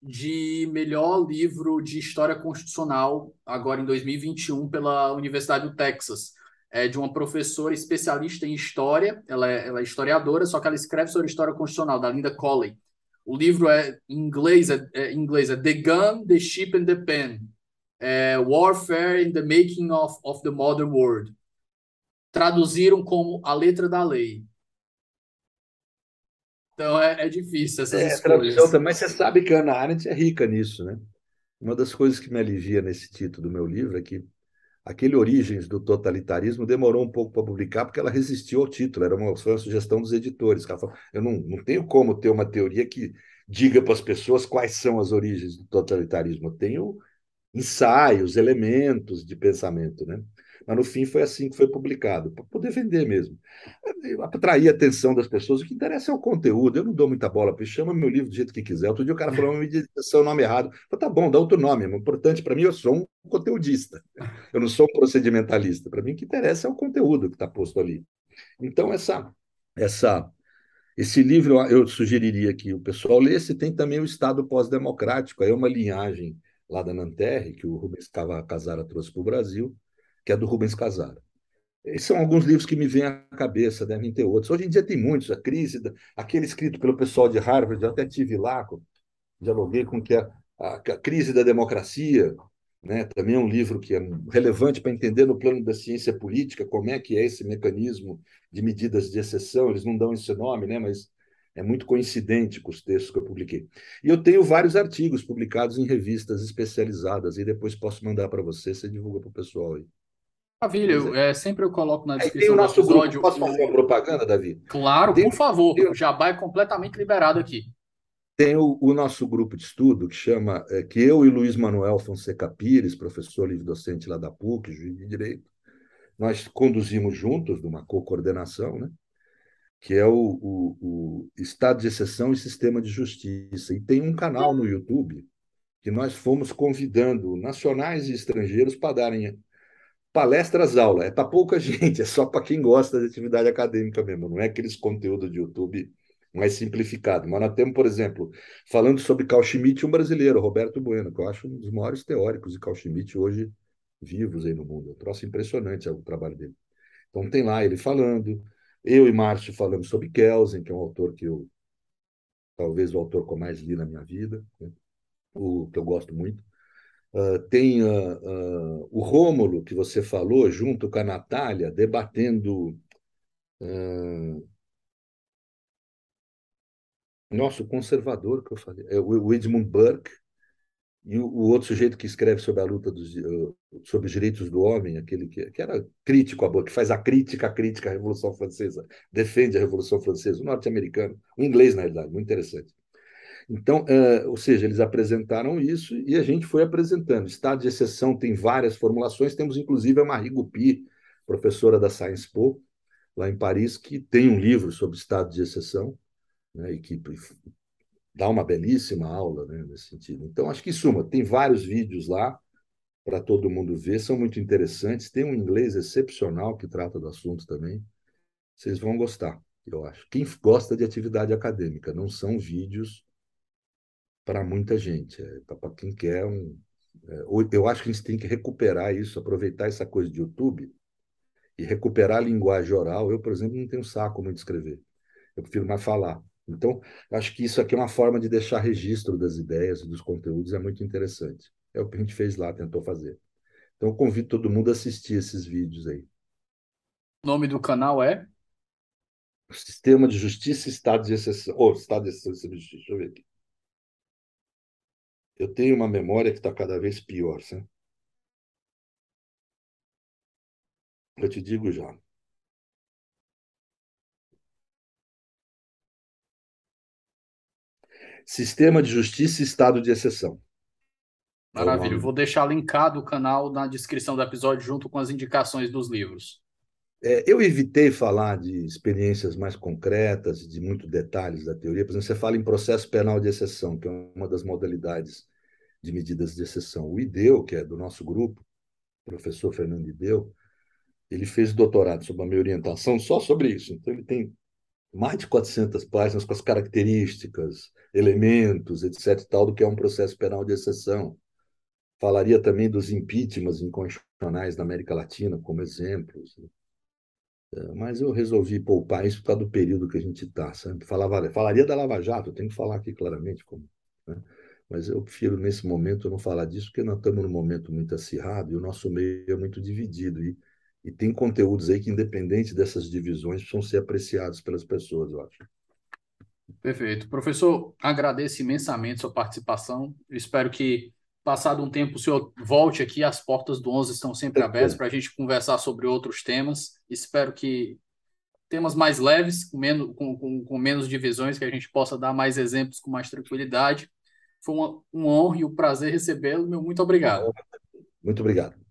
de melhor livro de história constitucional, agora em 2021, pela Universidade do Texas. É de uma professora especialista em história, ela é, ela é historiadora, só que ela escreve sobre história constitucional, da Linda Colley. O livro é em inglês, é, é, inglês, é The Gun, The Ship and the Pen. É, Warfare in the Making of, of the Modern World. Traduziram como A Letra da Lei. Então é, é difícil essas é, escolhas. Tradução, mas você sabe que a Ana Arendt é rica nisso, né? Uma das coisas que me alivia nesse título do meu livro é que aquele Origens do Totalitarismo demorou um pouco para publicar porque ela resistiu ao título, era uma, foi uma sugestão dos editores. Ela falou, eu não, não tenho como ter uma teoria que diga para as pessoas quais são as origens do totalitarismo. Eu tenho ensaios, elementos de pensamento, né? Mas no fim foi assim que foi publicado, para poder vender mesmo. Atrair a atenção das pessoas, o que interessa é o conteúdo. Eu não dou muita bola para chama meu livro do jeito que quiser. Outro dia o cara falou me o nome errado. Eu falei, tá bom, dá outro nome. O importante para mim, eu sou um conteudista. Eu não sou um procedimentalista. Para mim, o que interessa é o conteúdo que está posto ali. Então, essa, essa, esse livro eu sugeriria que o pessoal lesse. Tem também o Estado Pós-Democrático, aí é uma linhagem lá da Nanterre, que o Rubens Casara trouxe para o Brasil, que é do Rubens Casara. Esses são alguns livros que me vêm à cabeça, devem ter outros. Hoje em dia tem muitos, a crise, da, aquele escrito pelo pessoal de Harvard, eu até tive lá, dialoguei com que é a, a crise da democracia, né? também é um livro que é relevante para entender no plano da ciência política como é que é esse mecanismo de medidas de exceção. Eles não dão esse nome, né? mas é muito coincidente com os textos que eu publiquei. E eu tenho vários artigos publicados em revistas especializadas, e depois posso mandar para você, você divulga para o pessoal aí. Maravilha, eu, é, sempre eu coloco na descrição tem o nosso do episódio. Grupo. Posso fazer uma propaganda, Davi? Claro, tem, por favor. Tem, o Jabá é completamente liberado aqui. Tem o, o nosso grupo de estudo que chama, é, que eu e Luiz Manuel Fonseca Pires, professor livre-docente lá da PUC, juiz de direito, nós conduzimos juntos, numa co-coordenação, né? que é o, o, o Estado de Exceção e Sistema de Justiça. E tem um canal no YouTube que nós fomos convidando nacionais e estrangeiros para darem palestras aula. É para pouca gente, é só para quem gosta de atividade acadêmica mesmo. Não é aqueles conteúdos de YouTube mais simplificado. Mas nós temos, por exemplo, falando sobre Carl Schmitt, um brasileiro, Roberto Bueno, que eu acho um dos maiores teóricos de Carl Schmitt hoje vivos aí no mundo. É um troço impressionante o trabalho dele. Então tem lá ele falando, eu e Márcio falamos sobre Kelsen, que é um autor que eu talvez o autor que eu mais li na minha vida, né? o que eu gosto muito. Tem uh, uh, o Rômulo, que você falou, junto com a Natália, debatendo. nosso conservador, que eu falei, é o Edmund Burke, e o, o, outro sujeito que escreve sobre a luta dos, sobre os direitos do homem, aquele que, que era crítico, a, que faz a crítica, a crítica à Revolução Francesa, defende a Revolução Francesa, o norte-americano, o inglês, na realidade, muito interessante. Então, uh, ou seja, eles apresentaram isso e a gente foi apresentando. Estado de exceção tem várias formulações, temos inclusive a Marie Gupi, professora da Sciences Po, lá em Paris, que tem um livro sobre estado de exceção, né, e que dá uma belíssima aula né, nesse sentido. Então, acho que, em suma, tem vários vídeos lá para todo mundo ver, são muito interessantes. Tem um inglês excepcional que trata do assunto também. Vocês vão gostar. eu acho. Quem gosta de atividade acadêmica, não são vídeos para muita gente, é para quem quer um. É, eu acho que a gente tem que recuperar isso, aproveitar essa coisa de YouTube e recuperar a linguagem oral. Eu, por exemplo, não tenho saco muito de escrever. Eu prefiro mais falar. Então, acho que isso aqui é uma forma de deixar registro das ideias e dos conteúdos, é muito interessante. É o que a gente fez lá, tentou fazer. Então, eu convido todo mundo a assistir esses vídeos aí. O nome do canal é? Sistema de Justiça e Estado de Exceção. Ou oh, Estado de Exceção de Justiça, deixa eu ver aqui. Eu tenho uma memória que está cada vez pior, sabe? Eu te digo já. Sistema de Justiça e Estado de Exceção. Maravilha. Vou deixar linkado o canal na descrição do episódio junto com as indicações dos livros. É, eu evitei falar de experiências mais concretas, de muitos detalhes da teoria. Por exemplo, você fala em processo penal de exceção, que é uma das modalidades de medidas de exceção. O IDEU, que é do nosso grupo, o professor Fernando Ideu, ele fez doutorado sob a minha orientação só sobre isso. Então, ele tem mais de 400 páginas com as características, elementos, etc., tal, do que é um processo penal de exceção. Falaria também dos impeachments inconstitucionais na América Latina, como exemplos. É, mas eu resolvi poupar isso por causa do período que a gente está. Falaria da Lava Jato, eu tenho que falar aqui claramente como. Né? Mas eu prefiro, nesse momento, não falar disso, porque nós estamos num momento muito acirrado e o nosso meio é muito dividido. E e tem conteúdos aí que, independente dessas divisões, precisam ser apreciados pelas pessoas, eu acho. Perfeito. Professor, agradeço imensamente sua participação. Eu espero que, passado um tempo, o senhor volte aqui. As portas do 11 estão sempre abertas para a gente conversar sobre outros temas. Espero que temas mais leves, com menos, com, com, com, menos divisões, que a gente possa dar mais exemplos com mais tranquilidade. Foi uma, uma honra e um prazer recebê-lo. Meu muito obrigado. Muito obrigado.